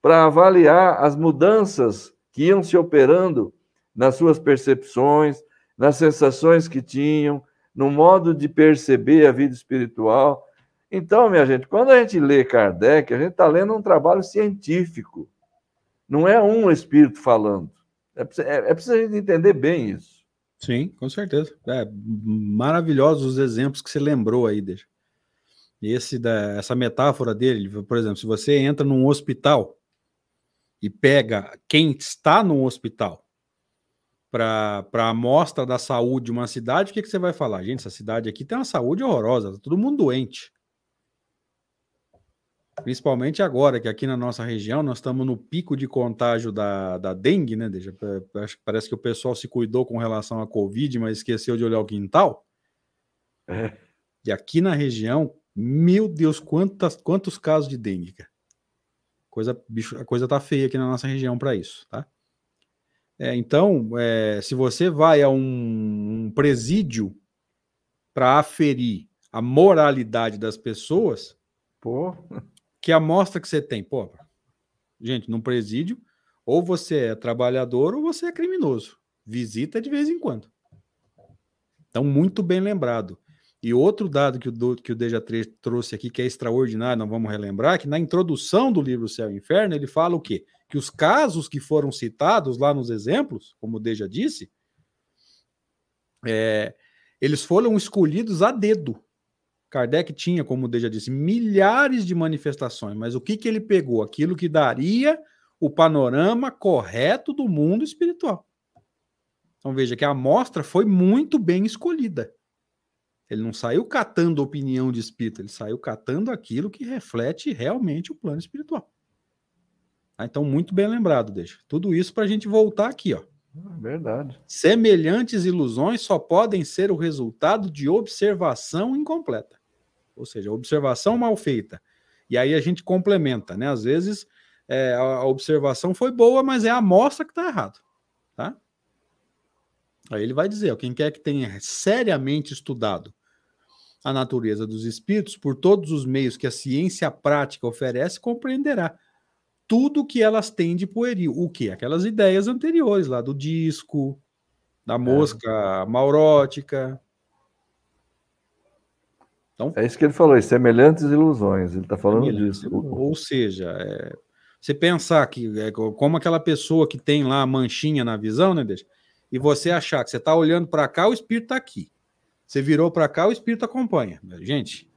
B: para avaliar as mudanças que iam se operando nas suas percepções, nas sensações que tinham, no modo de perceber a vida espiritual. Então, minha gente, quando a gente lê Kardec, a gente está lendo um trabalho científico. Não é um espírito falando. É, é, é preciso a gente entender bem isso.
A: Sim, com certeza. É, maravilhosos os exemplos que você lembrou aí, deixa. Esse da, essa metáfora dele, por exemplo, se você entra num hospital e pega quem está no hospital para a amostra da saúde de uma cidade, o que, que você vai falar? Gente, essa cidade aqui tem uma saúde horrorosa, tá todo mundo doente. Principalmente agora, que aqui na nossa região nós estamos no pico de contágio da, da dengue, né? Deixa, parece que o pessoal se cuidou com relação à Covid, mas esqueceu de olhar o quintal. É. E aqui na região, meu Deus, quantas, quantos casos de dengue, cara. Coisa, bicho, a coisa tá feia aqui na nossa região para isso, tá? É, então, é, se você vai a um, um presídio para aferir a moralidade das pessoas,
B: Pô.
A: Que amostra que você tem? Pô, gente, num presídio, ou você é trabalhador ou você é criminoso. Visita de vez em quando. Então, muito bem lembrado. E outro dado que o, que o Deja 3 trouxe aqui, que é extraordinário, não vamos relembrar, que na introdução do livro Céu e Inferno, ele fala o quê? Que os casos que foram citados lá nos exemplos, como o Deja disse, é, eles foram escolhidos a dedo. Kardec tinha, como o Deja disse, milhares de manifestações, mas o que, que ele pegou? Aquilo que daria o panorama correto do mundo espiritual. Então veja que a amostra foi muito bem escolhida. Ele não saiu catando opinião de espírito, ele saiu catando aquilo que reflete realmente o plano espiritual. Ah, então, muito bem lembrado, deixa. Tudo isso para a gente voltar aqui, ó.
B: É verdade.
A: Semelhantes ilusões só podem ser o resultado de observação incompleta. Ou seja, observação mal feita. E aí a gente complementa, né? Às vezes é, a observação foi boa, mas é a amostra que está errado. Tá? Aí ele vai dizer: quem quer que tenha seriamente estudado a natureza dos espíritos, por todos os meios que a ciência prática oferece, compreenderá tudo que elas têm de pueril. O que? Aquelas ideias anteriores lá do disco, da é. mosca é. maurótica.
B: Então, é isso que ele falou, semelhantes ilusões. Ele está falando disso.
A: Ou seja, é, você pensar que é, como aquela pessoa que tem lá a manchinha na visão, né, deixa? E você achar que você está olhando para cá, o espírito está aqui. Você virou para cá, o espírito acompanha. Gente,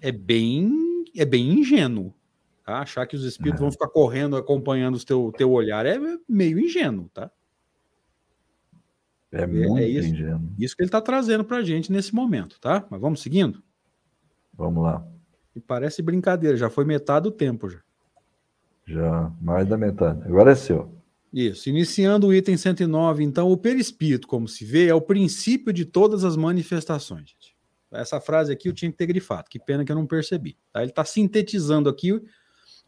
A: é bem, é bem ingênuo. Tá? Achar que os espíritos vão ficar correndo, acompanhando o teu, teu olhar é meio ingênuo, tá?
B: É, é muito é isso, ingênuo.
A: Isso que ele está trazendo para a gente nesse momento, tá? Mas vamos seguindo?
B: Vamos lá.
A: E parece brincadeira, já foi metade do tempo já.
B: Já, mais da metade. Agora é seu.
A: Isso. Iniciando o item 109, então, o perispírito, como se vê, é o princípio de todas as manifestações. Gente. Essa frase aqui eu tinha que ter grifado, que pena que eu não percebi. Tá? Ele está sintetizando aqui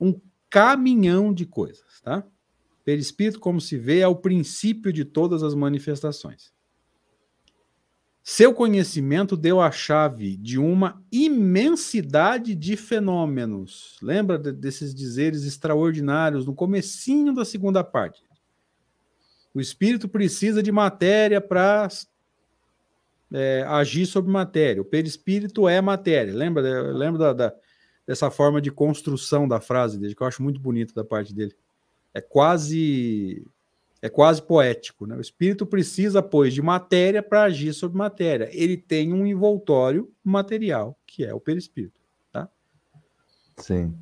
A: um caminhão de coisas. Tá? Perispírito, como se vê, é o princípio de todas as manifestações. Seu conhecimento deu a chave de uma imensidade de fenômenos. Lembra desses dizeres extraordinários no comecinho da segunda parte? O espírito precisa de matéria para é, agir sobre matéria. O perispírito é matéria. Lembra, lembra da, da, dessa forma de construção da frase dele, que eu acho muito bonito da parte dele. É quase é quase poético. Né? O espírito precisa, pois, de matéria para agir sobre matéria. Ele tem um envoltório material, que é o perispírito. Tá?
B: Sim.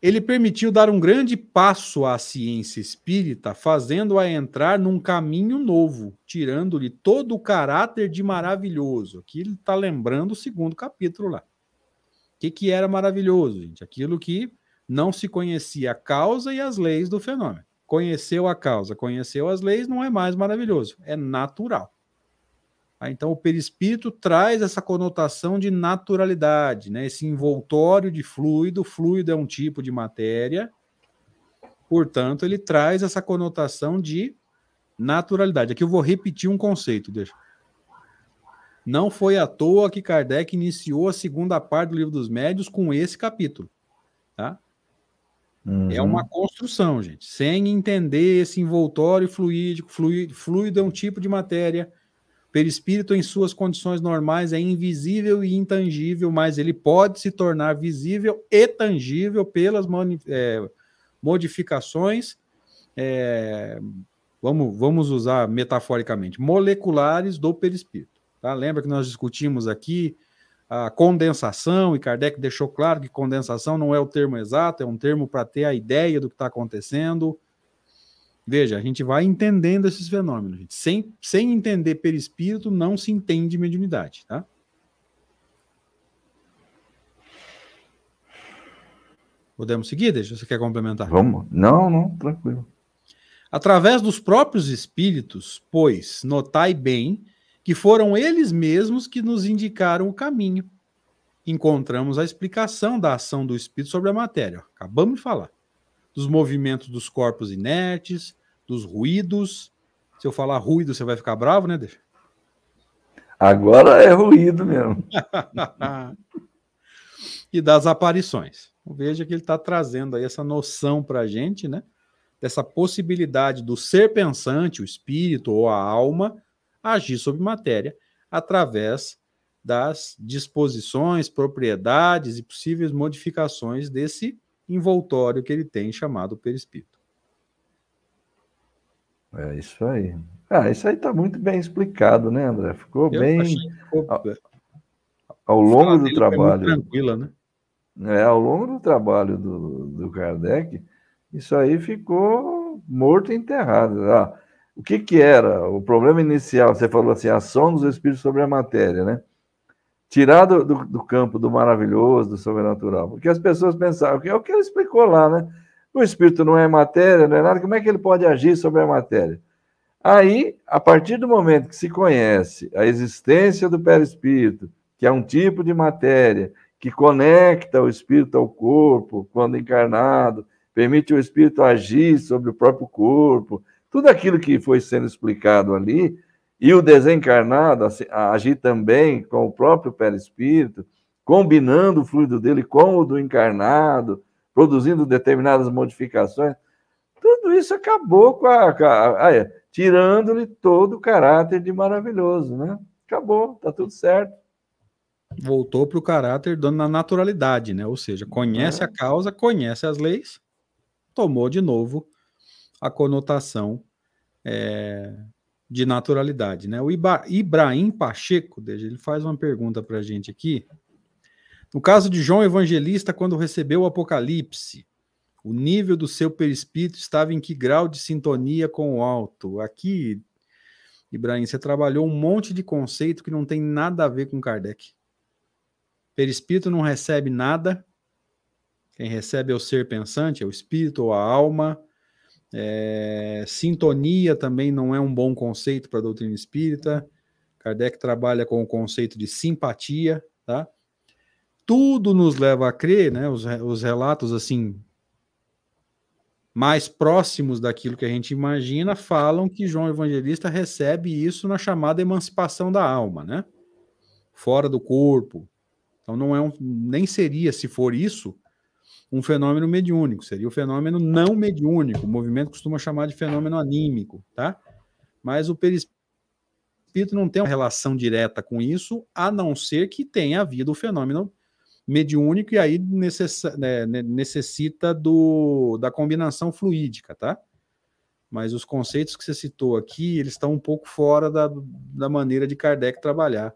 A: ele permitiu dar um grande passo à ciência espírita, fazendo-a entrar num caminho novo, tirando-lhe todo o caráter de maravilhoso. Aqui ele está lembrando o segundo capítulo lá. Que, que era maravilhoso, gente? Aquilo que não se conhecia a causa e as leis do fenômeno. Conheceu a causa, conheceu as leis, não é mais maravilhoso, é natural. Ah, então, o perispírito traz essa conotação de naturalidade, né? esse envoltório de fluido. Fluido é um tipo de matéria, portanto, ele traz essa conotação de naturalidade. Aqui eu vou repetir um conceito, deixa. Não foi à toa que Kardec iniciou a segunda parte do Livro dos Médios com esse capítulo. Tá? Uhum. É uma construção, gente. Sem entender esse envoltório fluídico, fluido, fluido é um tipo de matéria perispírito, em suas condições normais, é invisível e intangível, mas ele pode se tornar visível e tangível pelas é, modificações, é, vamos, vamos usar metaforicamente, moleculares do perispírito. Tá? Lembra que nós discutimos aqui a condensação, e Kardec deixou claro que condensação não é o termo exato, é um termo para ter a ideia do que está acontecendo. Veja, a gente vai entendendo esses fenômenos. Gente. Sem, sem entender perispírito, não se entende mediunidade, tá? Podemos seguir? Deixa, você quer complementar?
B: Vamos. Não, não, tranquilo.
A: Através dos próprios espíritos, pois, notai bem que foram eles mesmos que nos indicaram o caminho. Encontramos a explicação da ação do espírito sobre a matéria. Acabamos de falar. Dos movimentos dos corpos inertes, dos ruídos. Se eu falar ruído, você vai ficar bravo, né, Deixa?
B: Agora é ruído mesmo.
A: e das aparições. Veja que ele está trazendo aí essa noção para a gente, né? Dessa possibilidade do ser pensante, o espírito ou a alma, agir sobre matéria através das disposições, propriedades e possíveis modificações desse envoltório que ele tem chamado perispírito.
B: É isso aí. Ah, isso aí está muito bem explicado, né, André? Ficou Eu bem. Ficou... Ao, ao longo do trabalho.
A: Tranquila, né?
B: É, ao longo do trabalho do, do Kardec, isso aí ficou morto e enterrado. Ah, o que, que era o problema inicial? Você falou assim, a ação dos espíritos sobre a matéria, né? Tirar do, do, do campo do maravilhoso, do sobrenatural. Porque as pessoas pensavam, que é o que ele explicou lá, né? O espírito não é matéria, não é nada, como é que ele pode agir sobre a matéria? Aí, a partir do momento que se conhece a existência do perispírito, que é um tipo de matéria que conecta o espírito ao corpo quando encarnado, permite o espírito agir sobre o próprio corpo, tudo aquilo que foi sendo explicado ali, e o desencarnado agir também com o próprio perispírito, combinando o fluido dele com o do encarnado, produzindo determinadas modificações. Tudo isso acabou com a. a, a é, tirando-lhe todo o caráter de maravilhoso, né? Acabou, tá tudo certo.
A: Voltou para o caráter da naturalidade, né? Ou seja, conhece é. a causa, conhece as leis, tomou de novo a conotação é, de naturalidade, né? O Ibrahim Pacheco, ele faz uma pergunta para a gente aqui. No caso de João Evangelista, quando recebeu o Apocalipse, o nível do seu perispírito estava em que grau de sintonia com o alto? Aqui, Ibrahim, você trabalhou um monte de conceito que não tem nada a ver com Kardec. Perispírito não recebe nada. Quem recebe é o ser pensante, é o espírito ou a alma. É, sintonia também não é um bom conceito para a doutrina espírita. Kardec trabalha com o conceito de simpatia, tá? tudo nos leva a crer, né? Os, os relatos assim mais próximos daquilo que a gente imagina falam que João Evangelista recebe isso na chamada emancipação da alma, né? Fora do corpo. Então não é um, nem seria, se for isso, um fenômeno mediúnico, seria o fenômeno não mediúnico. O movimento costuma chamar de fenômeno anímico, tá? Mas o perispírito não tem uma relação direta com isso, a não ser que tenha havido o fenômeno mediúnico e aí né, necessita do, da combinação fluídica, tá? Mas os conceitos que você citou aqui, eles estão um pouco fora da, da maneira de Kardec trabalhar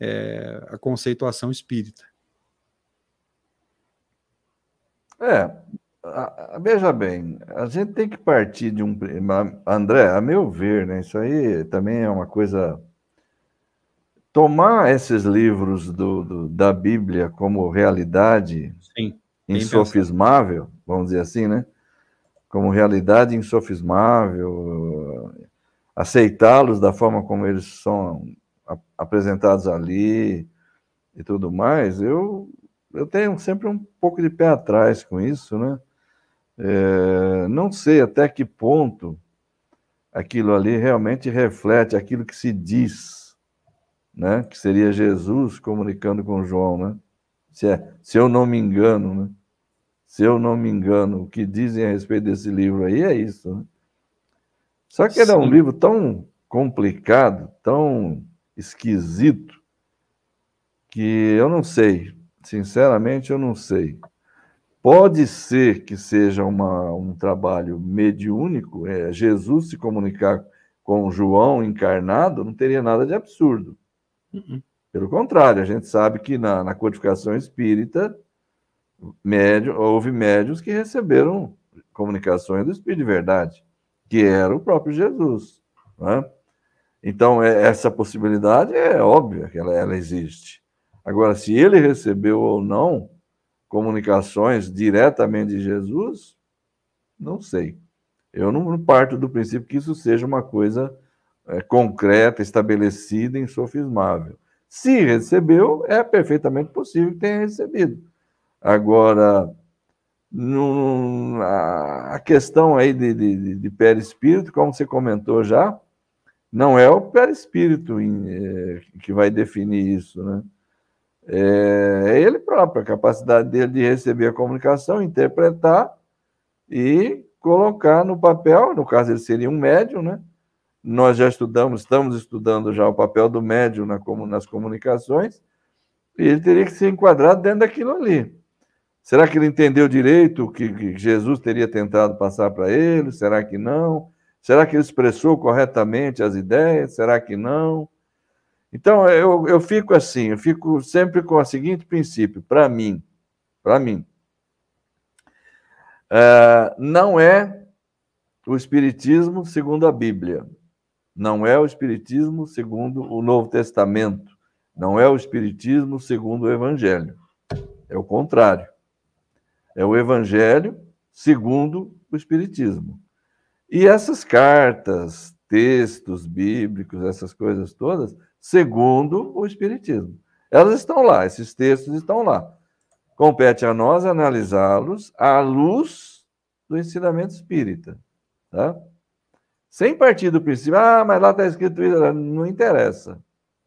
A: é, a conceituação espírita.
B: É, veja bem, a gente tem que partir de um. André, a meu ver, né, isso aí também é uma coisa. Tomar esses livros do, do da Bíblia como realidade Sim, insofismável, vamos dizer assim, né? Como realidade insofismável, aceitá-los da forma como eles são apresentados ali e tudo mais, eu, eu tenho sempre um pouco de pé atrás com isso, né? É, não sei até que ponto aquilo ali realmente reflete aquilo que se diz, né? Que seria Jesus comunicando com João, né? Se, é, se eu não me engano, né? Se eu não me engano, o que dizem a respeito desse livro aí é isso, né? Só que ele é um livro tão complicado, tão esquisito, que eu não sei, sinceramente eu não sei. Pode ser que seja uma, um trabalho mediúnico, é, Jesus se comunicar com João encarnado, não teria nada de absurdo. Uhum. Pelo contrário, a gente sabe que na, na codificação espírita médio, houve médios que receberam comunicações do Espírito de Verdade, que era o próprio Jesus. Né? Então, é, essa possibilidade é óbvia que ela, ela existe. Agora, se ele recebeu ou não comunicações diretamente de Jesus, não sei. Eu não parto do princípio que isso seja uma coisa é, concreta, estabelecida, insofismável. Se recebeu, é perfeitamente possível que tenha recebido. Agora, no, a, a, questão aí de, de, de perispírito, como você comentou já, não é o perispírito em, é, que vai definir isso, né? É, ele próprio, a capacidade dele de receber a comunicação, interpretar e colocar no papel, no caso ele seria um médium, né? Nós já estudamos, estamos estudando já o papel do médium na, nas comunicações, e ele teria que ser enquadrado dentro daquilo ali. Será que ele entendeu direito o que, que Jesus teria tentado passar para ele? Será que não? Será que ele expressou corretamente as ideias? Será que não? Então, eu, eu fico assim, eu fico sempre com o seguinte princípio, para mim, para mim, uh, não é o Espiritismo segundo a Bíblia, não é o Espiritismo segundo o Novo Testamento, não é o Espiritismo segundo o Evangelho, é o contrário. É o Evangelho segundo o Espiritismo. E essas cartas, textos bíblicos, essas coisas todas, segundo o Espiritismo. Elas estão lá, esses textos estão lá. Compete a nós analisá-los à luz do ensinamento espírita. Tá? Sem partir do princípio, ah, mas lá está escrito isso, não interessa.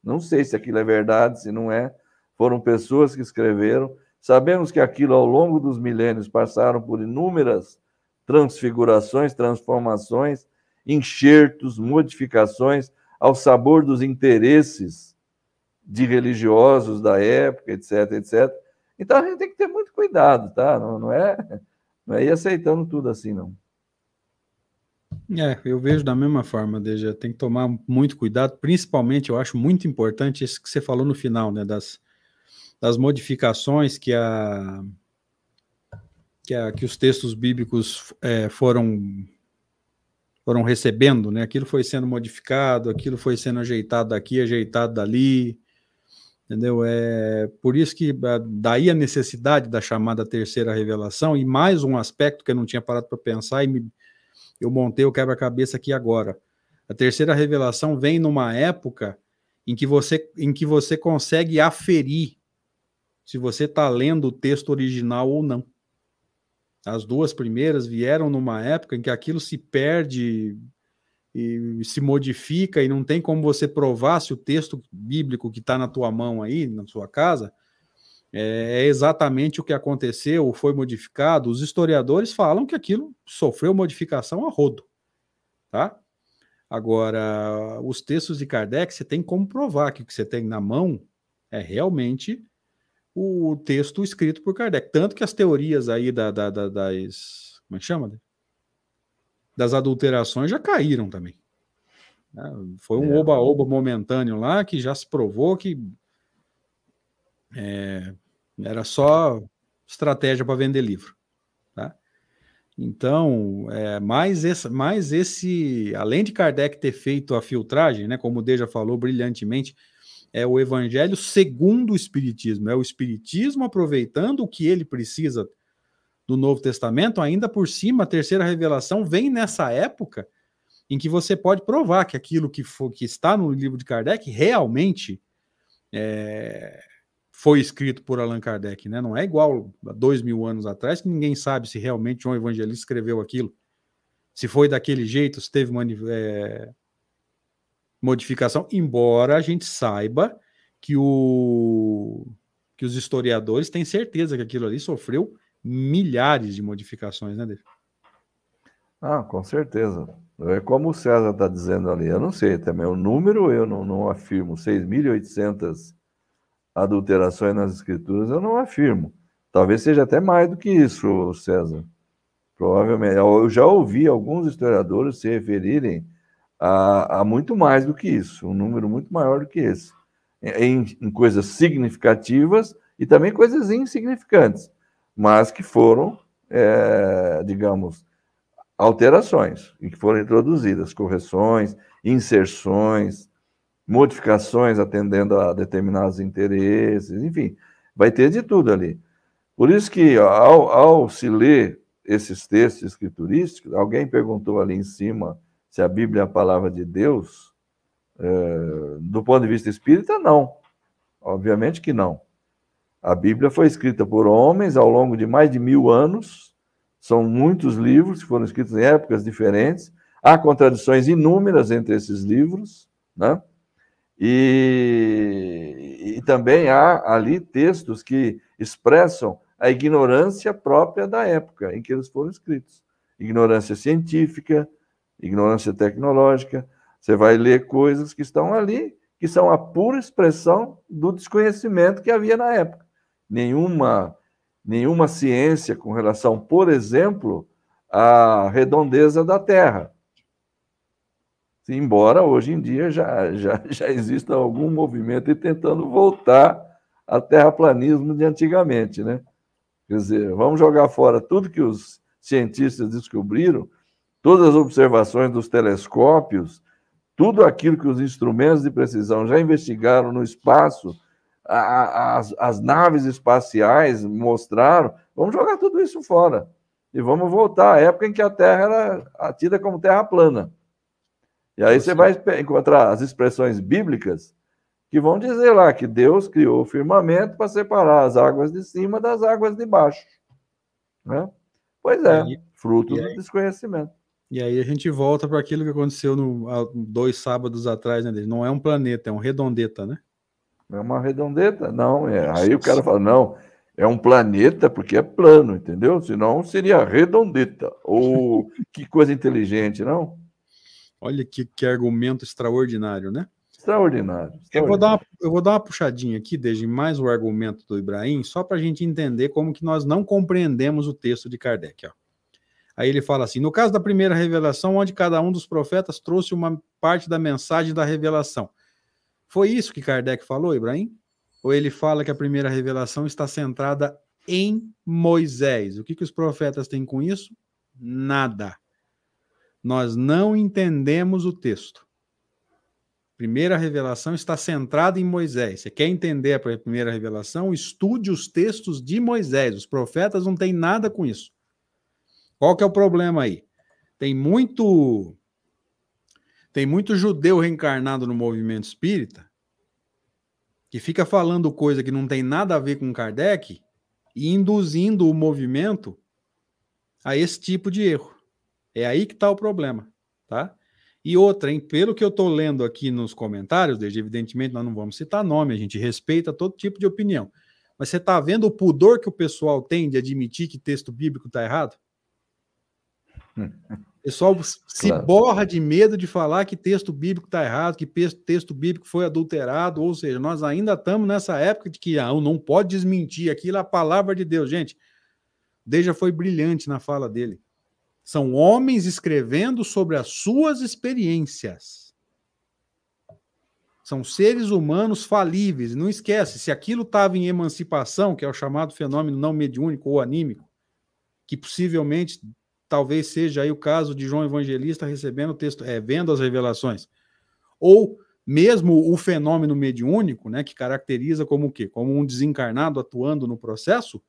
B: Não sei se aquilo é verdade, se não é. Foram pessoas que escreveram. Sabemos que aquilo, ao longo dos milênios, passaram por inúmeras transfigurações, transformações, enxertos, modificações ao sabor dos interesses de religiosos da época, etc, etc. Então a gente tem que ter muito cuidado, tá? Não, não é, não é ir aceitando tudo assim, não.
A: É, eu vejo da mesma forma, Deja, tem que tomar muito cuidado, principalmente eu acho muito importante isso que você falou no final, né, das, das modificações que a que, a, que os textos bíblicos é, foram foram recebendo, né? Aquilo foi sendo modificado, aquilo foi sendo ajeitado daqui, ajeitado dali, entendeu? É por isso que daí a necessidade da chamada terceira revelação e mais um aspecto que eu não tinha parado para pensar e me, eu montei o quebra-cabeça aqui agora. A terceira revelação vem numa época em que você em que você consegue aferir se você está lendo o texto original ou não. As duas primeiras vieram numa época em que aquilo se perde e se modifica e não tem como você provar se o texto bíblico que está na tua mão aí, na sua casa, é, é exatamente o que aconteceu ou foi modificado. Os historiadores falam que aquilo sofreu modificação a rodo, tá? Agora, os textos de Kardec, você tem como provar que o que você tem na mão é realmente o texto escrito por Kardec. Tanto que as teorias aí da, da, da, das. Como é que chama? Das adulterações já caíram também. Né? Foi um é. oba-oba é. momentâneo lá que já se provou que é, era só estratégia para vender livro. Então, é, mais, esse, mais esse, além de Kardec ter feito a filtragem, né, como o Deja falou brilhantemente, é o evangelho segundo o Espiritismo, é o Espiritismo aproveitando o que ele precisa do Novo Testamento, ainda por cima, a terceira revelação vem nessa época em que você pode provar que aquilo que, for, que está no livro de Kardec realmente é, foi escrito por Allan Kardec, né? Não é igual a dois mil anos atrás, que ninguém sabe se realmente João Evangelista escreveu aquilo. Se foi daquele jeito, se teve uma é, modificação, embora a gente saiba que, o, que os historiadores têm certeza que aquilo ali sofreu milhares de modificações, né, Dave?
B: Ah, com certeza. É como o César está dizendo ali, eu não sei também, o número eu não, não afirmo, 6.800 adulterações nas escrituras, eu não afirmo. Talvez seja até mais do que isso, César. Provavelmente. Eu já ouvi alguns historiadores se referirem a, a muito mais do que isso, um número muito maior do que esse, em, em coisas significativas e também coisas insignificantes, mas que foram, é, digamos, alterações e que foram introduzidas, correções, inserções, modificações atendendo a determinados interesses, enfim, vai ter de tudo ali. Por isso que, ao, ao se ler esses textos escriturísticos, alguém perguntou ali em cima se a Bíblia é a palavra de Deus. É, do ponto de vista espírita, não. Obviamente que não. A Bíblia foi escrita por homens ao longo de mais de mil anos. São muitos livros que foram escritos em épocas diferentes. Há contradições inúmeras entre esses livros, né? E, e também há ali textos que expressam a ignorância própria da época em que eles foram escritos. Ignorância científica, ignorância tecnológica. Você vai ler coisas que estão ali, que são a pura expressão do desconhecimento que havia na época. Nenhuma, nenhuma ciência com relação, por exemplo, à redondeza da Terra embora hoje em dia já, já, já exista algum movimento tentando voltar ao terraplanismo de antigamente, né? Quer dizer, vamos jogar fora tudo que os cientistas descobriram, todas as observações dos telescópios, tudo aquilo que os instrumentos de precisão já investigaram no espaço, as, as naves espaciais mostraram, vamos jogar tudo isso fora. E vamos voltar à época em que a Terra era tida como terra plana. E aí você vai encontrar as expressões bíblicas que vão dizer lá que Deus criou o firmamento para separar as águas de cima das águas de baixo. Né? Pois é, fruto do desconhecimento.
A: E aí a gente volta para aquilo que aconteceu no, há dois sábados atrás, né? Não é um planeta, é um redondeta, né?
B: É uma redondeta? Não, é. Aí o cara fala, não, é um planeta porque é plano, entendeu? Senão seria redondeta. Ou que coisa inteligente, não?
A: Olha que, que argumento extraordinário, né?
B: Extraordinário. extraordinário.
A: Eu, vou dar uma, eu vou dar uma puxadinha aqui, desde mais o argumento do Ibrahim, só para a gente entender como que nós não compreendemos o texto de Kardec. Ó. Aí ele fala assim: no caso da primeira revelação, onde cada um dos profetas trouxe uma parte da mensagem da revelação. Foi isso que Kardec falou, Ibrahim? Ou ele fala que a primeira revelação está centrada em Moisés? O que, que os profetas têm com isso? Nada nós não entendemos o texto. Primeira revelação está centrada em Moisés. Você quer entender a primeira revelação? Estude os textos de Moisés. Os profetas não têm nada com isso. Qual que é o problema aí? Tem muito tem muito judeu reencarnado no movimento espírita que fica falando coisa que não tem nada a ver com Kardec e induzindo o movimento a esse tipo de erro. É aí que está o problema, tá? E outra, hein, pelo que eu estou lendo aqui nos comentários, desde evidentemente nós não vamos citar nome, a gente respeita todo tipo de opinião. Mas você está vendo o pudor que o pessoal tem de admitir que texto bíblico está errado? O pessoal se claro. borra de medo de falar que texto bíblico está errado, que texto bíblico foi adulterado, ou seja, nós ainda estamos nessa época de que ah, não pode desmentir aquilo, a palavra de Deus. Gente, Deja foi brilhante na fala dele. São homens escrevendo sobre as suas experiências. São seres humanos falíveis. Não esquece, se aquilo estava em emancipação, que é o chamado fenômeno não mediúnico ou anímico, que possivelmente talvez seja aí o caso de João Evangelista recebendo o texto, é, vendo as revelações. Ou mesmo o fenômeno mediúnico, né, que caracteriza como o quê? Como um desencarnado atuando no processo,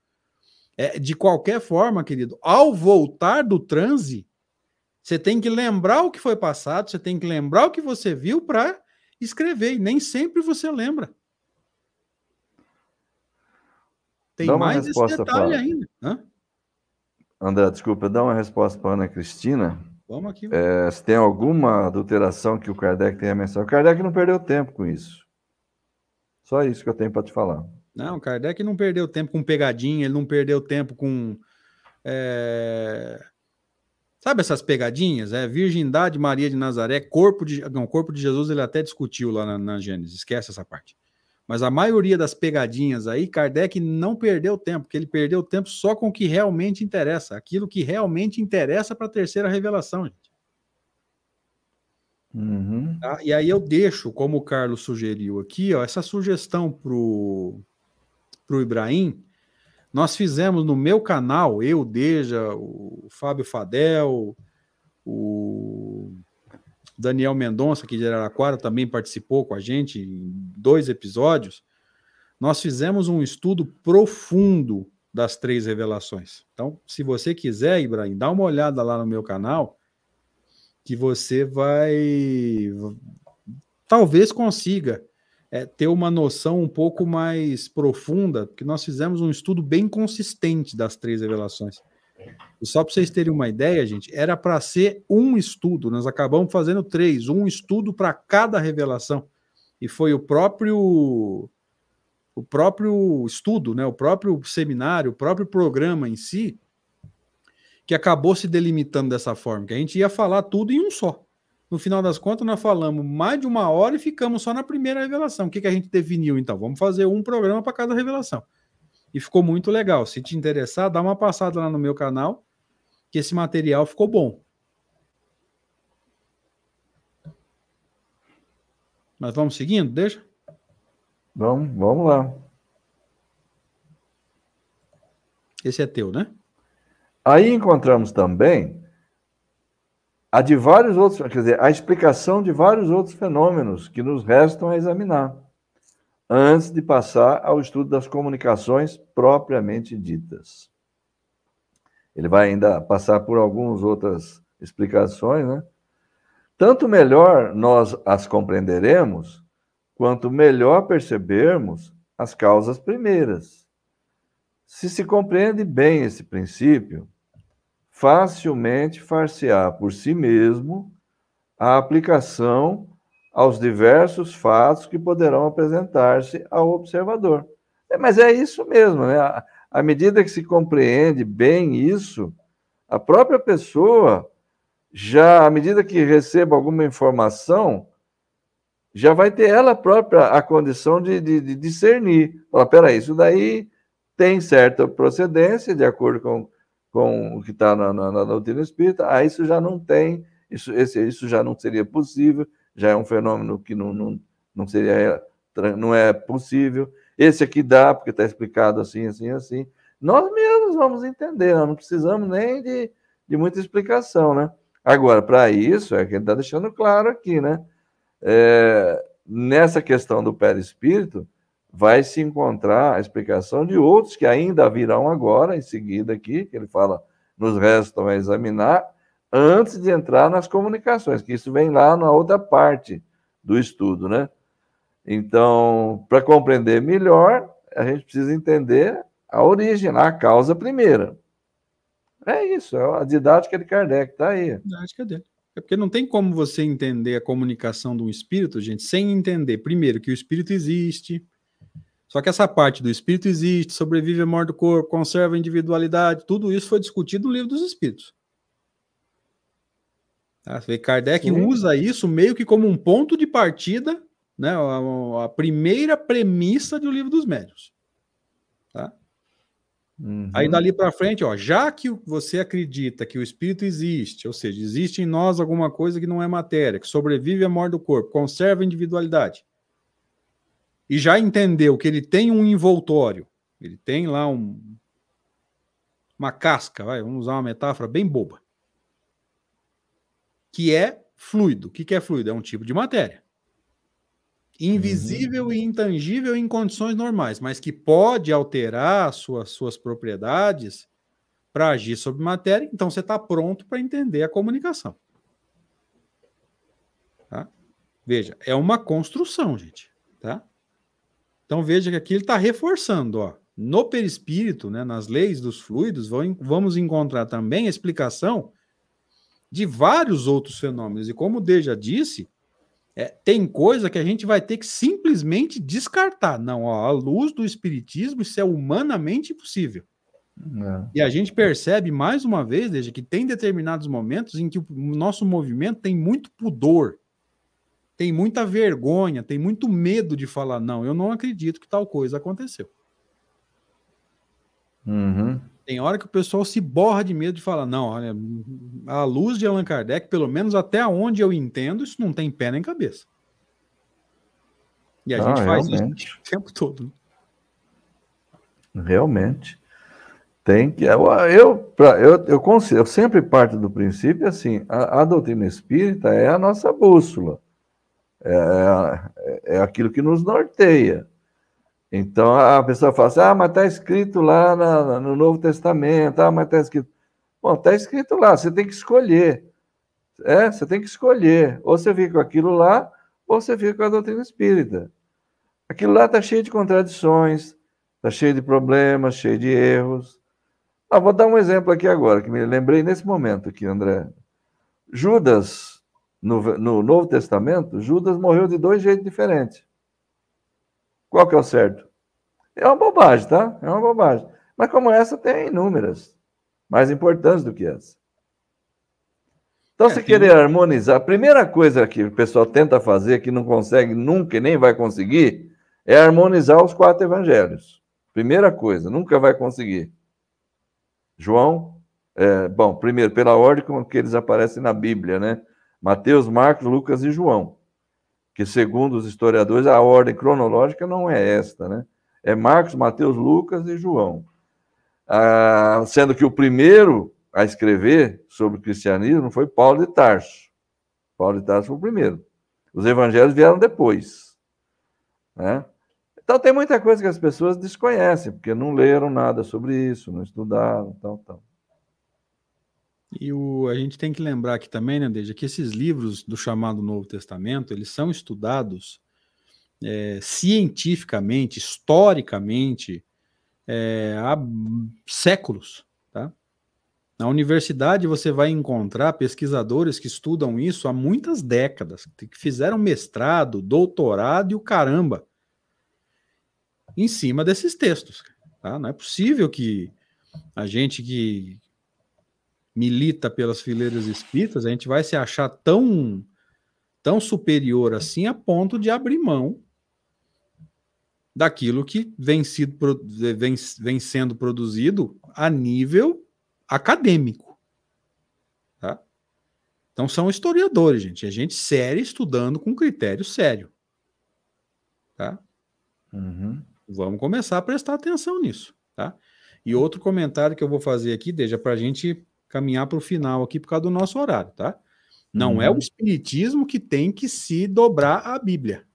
A: é, de qualquer forma, querido, ao voltar do transe, você tem que lembrar o que foi passado, você tem que lembrar o que você viu para escrever, e nem sempre você lembra.
B: Tem mais esse detalhe ainda. Hã? André, desculpa, dá uma resposta para Ana Cristina. Vamos aqui. É, se tem alguma adulteração que o Kardec tenha mencionado. O Kardec não perdeu tempo com isso. Só isso que eu tenho para te falar.
A: Não, o Kardec não perdeu tempo com pegadinha, ele não perdeu tempo com. É... Sabe essas pegadinhas? É Virgindade Maria de Nazaré, corpo de. Não, corpo de Jesus ele até discutiu lá na, na Gênesis, esquece essa parte. Mas a maioria das pegadinhas aí, Kardec não perdeu tempo, porque ele perdeu tempo só com o que realmente interessa, aquilo que realmente interessa para a terceira revelação, gente. Uhum. Tá? E aí eu deixo, como o Carlos sugeriu aqui, ó, essa sugestão para o Ibrahim. Nós fizemos no meu canal, eu, Deja, o Fábio Fadel, o Daniel Mendonça, aqui de Araraquara, também participou com a gente em dois episódios. Nós fizemos um estudo profundo das três revelações. Então, se você quiser, Ibrahim, dá uma olhada lá no meu canal que você vai talvez consiga é, ter uma noção um pouco mais profunda, porque nós fizemos um estudo bem consistente das três revelações. E só para vocês terem uma ideia, gente, era para ser um estudo, nós acabamos fazendo três, um estudo para cada revelação. E foi o próprio o próprio estudo, né, o próprio seminário, o próprio programa em si que acabou se delimitando dessa forma, que a gente ia falar tudo em um só. No final das contas, nós falamos mais de uma hora e ficamos só na primeira revelação. O que, que a gente definiu, então? Vamos fazer um programa para cada revelação. E ficou muito legal. Se te interessar, dá uma passada lá no meu canal, que esse material ficou bom. Mas vamos seguindo, deixa?
B: Vamos, vamos lá.
A: Esse é teu, né?
B: Aí encontramos também a de vários outros, quer dizer, a explicação de vários outros fenômenos que nos restam a examinar, antes de passar ao estudo das comunicações propriamente ditas. Ele vai ainda passar por algumas outras explicações, né? Tanto melhor nós as compreenderemos, quanto melhor percebermos as causas primeiras. Se se compreende bem esse princípio, facilmente far-se-á por si mesmo a aplicação aos diversos fatos que poderão apresentar-se ao observador. É, mas é isso mesmo, né? À medida que se compreende bem isso, a própria pessoa, já à medida que receba alguma informação, já vai ter ela própria a condição de, de, de discernir. Fala, peraí, isso daí tem certa procedência, de acordo com com o que está na, na, na, doutrina espírita, ah, isso já não tem, isso, esse, isso já não seria possível, já é um fenômeno que não, não, não seria, não é possível. Esse aqui dá, porque está explicado assim, assim, assim. Nós mesmos vamos entender, não precisamos nem de, de muita explicação, né? Agora, para isso, é que ele está deixando claro aqui, né? É, nessa questão do perispírito, vai se encontrar a explicação de outros que ainda virão agora, em seguida aqui, que ele fala, nos restam a examinar, antes de entrar nas comunicações, que isso vem lá na outra parte do estudo, né? Então, para compreender melhor, a gente precisa entender a origem, a causa primeira. É isso, é a didática de Kardec, está aí. A didática
A: dele. É porque não tem como você entender a comunicação de um espírito, gente, sem entender, primeiro, que o espírito existe, só que essa parte do espírito existe, sobrevive à morte do corpo, conserva a individualidade, tudo isso foi discutido no livro dos espíritos. Tá? Kardec Sim. usa isso meio que como um ponto de partida, né? a, a primeira premissa do livro dos médios. Tá? Uhum. Aí dali para frente, ó, já que você acredita que o espírito existe, ou seja, existe em nós alguma coisa que não é matéria, que sobrevive à morte do corpo, conserva a individualidade e já entendeu que ele tem um envoltório, ele tem lá um, uma casca, vai, vamos usar uma metáfora bem boba. Que é fluido. O que, que é fluido? É um tipo de matéria. Invisível uhum. e intangível em condições normais, mas que pode alterar suas, suas propriedades para agir sobre matéria. Então você está pronto para entender a comunicação. Tá? Veja, é uma construção, gente. Tá? Então veja que aqui ele está reforçando, ó. No perispírito, né, nas leis dos fluidos, vamos encontrar também a explicação de vários outros fenômenos. E como o D já disse, é, tem coisa que a gente vai ter que simplesmente descartar. Não, ó, à luz do espiritismo, isso é humanamente impossível. É. E a gente percebe mais uma vez, desde que tem determinados momentos em que o nosso movimento tem muito pudor, tem muita vergonha, tem muito medo de falar, não, eu não acredito que tal coisa aconteceu.
B: Uhum.
A: Tem hora que o pessoal se borra de medo de falar, não, olha, a luz de Allan Kardec, pelo menos até onde eu entendo, isso não tem pé nem cabeça. E a ah, gente faz realmente. isso o tempo todo.
B: Né? Realmente. Tem que. Eu, eu, eu, eu, eu sempre parto do princípio assim: a, a doutrina espírita é a nossa bússola, é, é, é aquilo que nos norteia. Então a pessoa fala assim: ah, mas está escrito lá na, no Novo Testamento, ah, mas está escrito. Bom, está escrito lá, você tem que escolher. É, você tem que escolher. Ou você fica com aquilo lá, ou você fica com a doutrina espírita. Aquilo lá está cheio de contradições, está cheio de problemas, cheio de erros. Ah, vou dar um exemplo aqui agora, que me lembrei nesse momento aqui, André. Judas, no, no Novo Testamento, Judas morreu de dois jeitos diferentes. Qual que é o certo? É uma bobagem, tá? É uma bobagem. Mas como essa, tem inúmeras, mais importantes do que essa. Então, é, se querer harmonizar, a primeira coisa que o pessoal tenta fazer, que não consegue nunca e nem vai conseguir, é harmonizar os quatro evangelhos. Primeira coisa, nunca vai conseguir. João, é, bom, primeiro, pela ordem como que eles aparecem na Bíblia, né? Mateus, Marcos, Lucas e João que segundo os historiadores a ordem cronológica não é esta, né? É Marcos, Mateus, Lucas e João. Ah, sendo que o primeiro a escrever sobre o cristianismo foi Paulo de Tarso. Paulo de Tarso foi o primeiro. Os evangelhos vieram depois. Né? Então tem muita coisa que as pessoas desconhecem, porque não leram nada sobre isso, não estudaram, tal, tal.
A: E o, a gente tem que lembrar aqui também, né, Deja, que esses livros do chamado Novo Testamento, eles são estudados é, cientificamente, historicamente, é, há séculos. Tá? Na universidade você vai encontrar pesquisadores que estudam isso há muitas décadas, que fizeram mestrado, doutorado e o caramba em cima desses textos. Tá? Não é possível que a gente que milita pelas fileiras espíritas, a gente vai se achar tão tão superior assim a ponto de abrir mão daquilo que vem, sido, vem, vem sendo produzido a nível acadêmico. Tá? Então são historiadores, gente. É gente séria estudando com critério sério. Tá?
B: Uhum.
A: Vamos começar a prestar atenção nisso. Tá? E outro comentário que eu vou fazer aqui, deixa para a gente caminhar para o final aqui por causa do nosso horário, tá? Não uhum. é o espiritismo que tem que se dobrar à Bíblia.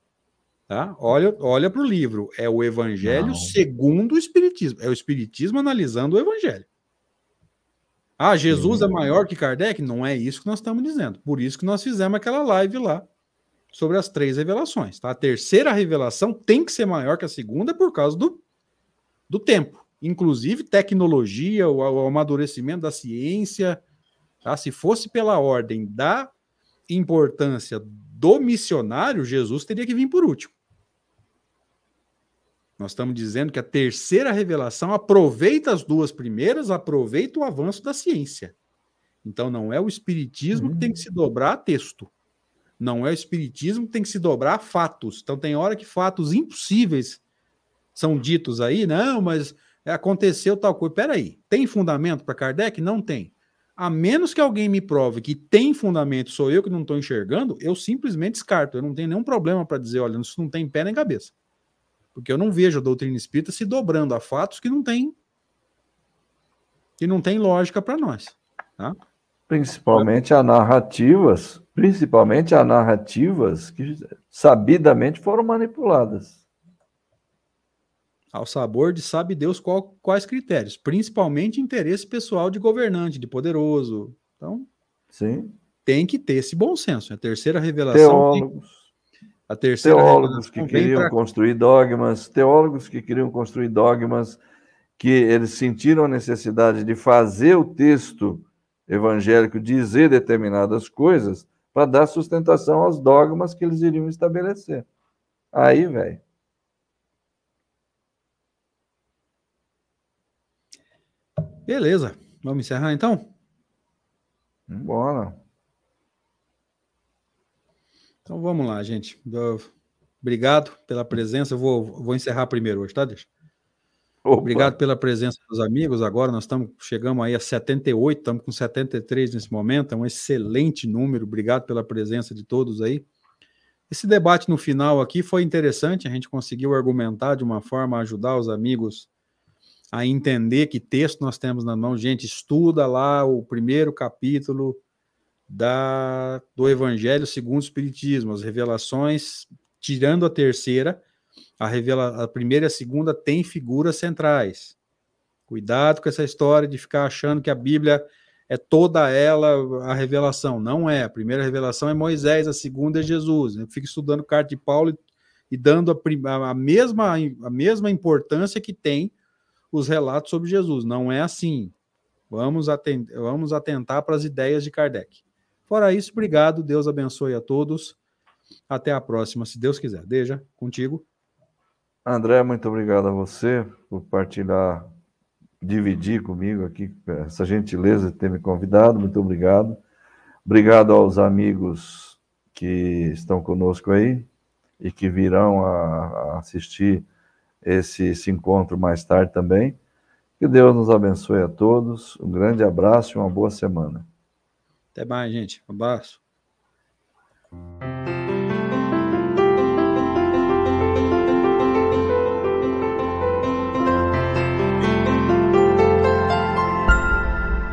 A: Tá? Olha, olha para o livro. É o Evangelho Não. segundo o Espiritismo. É o Espiritismo analisando o Evangelho. Ah, Jesus uhum. é maior que Kardec? Não é isso que nós estamos dizendo. Por isso que nós fizemos aquela live lá sobre as três revelações. Tá? A terceira revelação tem que ser maior que a segunda por causa do, do tempo inclusive tecnologia, o, o amadurecimento da ciência. Tá? Se fosse pela ordem da importância do missionário, Jesus teria que vir por último. Nós estamos dizendo que a terceira revelação aproveita as duas primeiras, aproveita o avanço da ciência. Então não é o espiritismo uhum. que tem que se dobrar a texto. Não é o espiritismo que tem que se dobrar a fatos. Então tem hora que fatos impossíveis são ditos aí, não, mas aconteceu tal coisa. Peraí, tem fundamento para Kardec? Não tem. A menos que alguém me prove que tem fundamento, sou eu que não estou enxergando, eu simplesmente descarto. Eu não tenho nenhum problema para dizer, olha, isso não tem pé nem cabeça. Porque eu não vejo a doutrina espírita se dobrando a fatos que não tem que não tem lógica para nós. Tá?
B: Principalmente a narrativas, principalmente a narrativas que sabidamente foram manipuladas.
A: Ao sabor de sabe Deus qual, quais critérios, principalmente interesse pessoal de governante, de poderoso. Então,
B: Sim.
A: tem que ter esse bom senso. A terceira revelação.
B: Teólogos.
A: Tem, a terceira
B: teólogos que queriam pra... construir dogmas, teólogos que queriam construir dogmas, que eles sentiram a necessidade de fazer o texto evangélico dizer determinadas coisas para dar sustentação aos dogmas que eles iriam estabelecer. Aí, velho.
A: Beleza. Vamos encerrar então?
B: Bora.
A: Então vamos lá, gente. Obrigado pela presença. Eu vou, vou encerrar primeiro hoje, tá? Deixa. Opa. Obrigado pela presença dos amigos. Agora nós estamos chegamos aí a 78, estamos com 73 nesse momento, é um excelente número. Obrigado pela presença de todos aí. Esse debate no final aqui foi interessante, a gente conseguiu argumentar de uma forma ajudar os amigos a entender que texto nós temos na mão. Gente, estuda lá o primeiro capítulo da, do Evangelho segundo o Espiritismo, as revelações, tirando a terceira, a, revela, a primeira e a segunda têm figuras centrais. Cuidado com essa história de ficar achando que a Bíblia é toda ela a revelação. Não é. A primeira revelação é Moisés, a segunda é Jesus. Eu fico estudando carta de Paulo e, e dando a, a, mesma, a mesma importância que tem os relatos sobre Jesus. Não é assim. Vamos, atent vamos atentar para as ideias de Kardec. Fora isso, obrigado. Deus abençoe a todos. Até a próxima, se Deus quiser. Deja, contigo.
B: André, muito obrigado a você por partilhar, dividir comigo aqui essa gentileza de ter me convidado. Muito obrigado. Obrigado aos amigos que estão conosco aí e que virão a, a assistir esse, esse encontro mais tarde também. Que Deus nos abençoe a todos. Um grande abraço e uma boa semana.
A: Até mais, gente. Um abraço.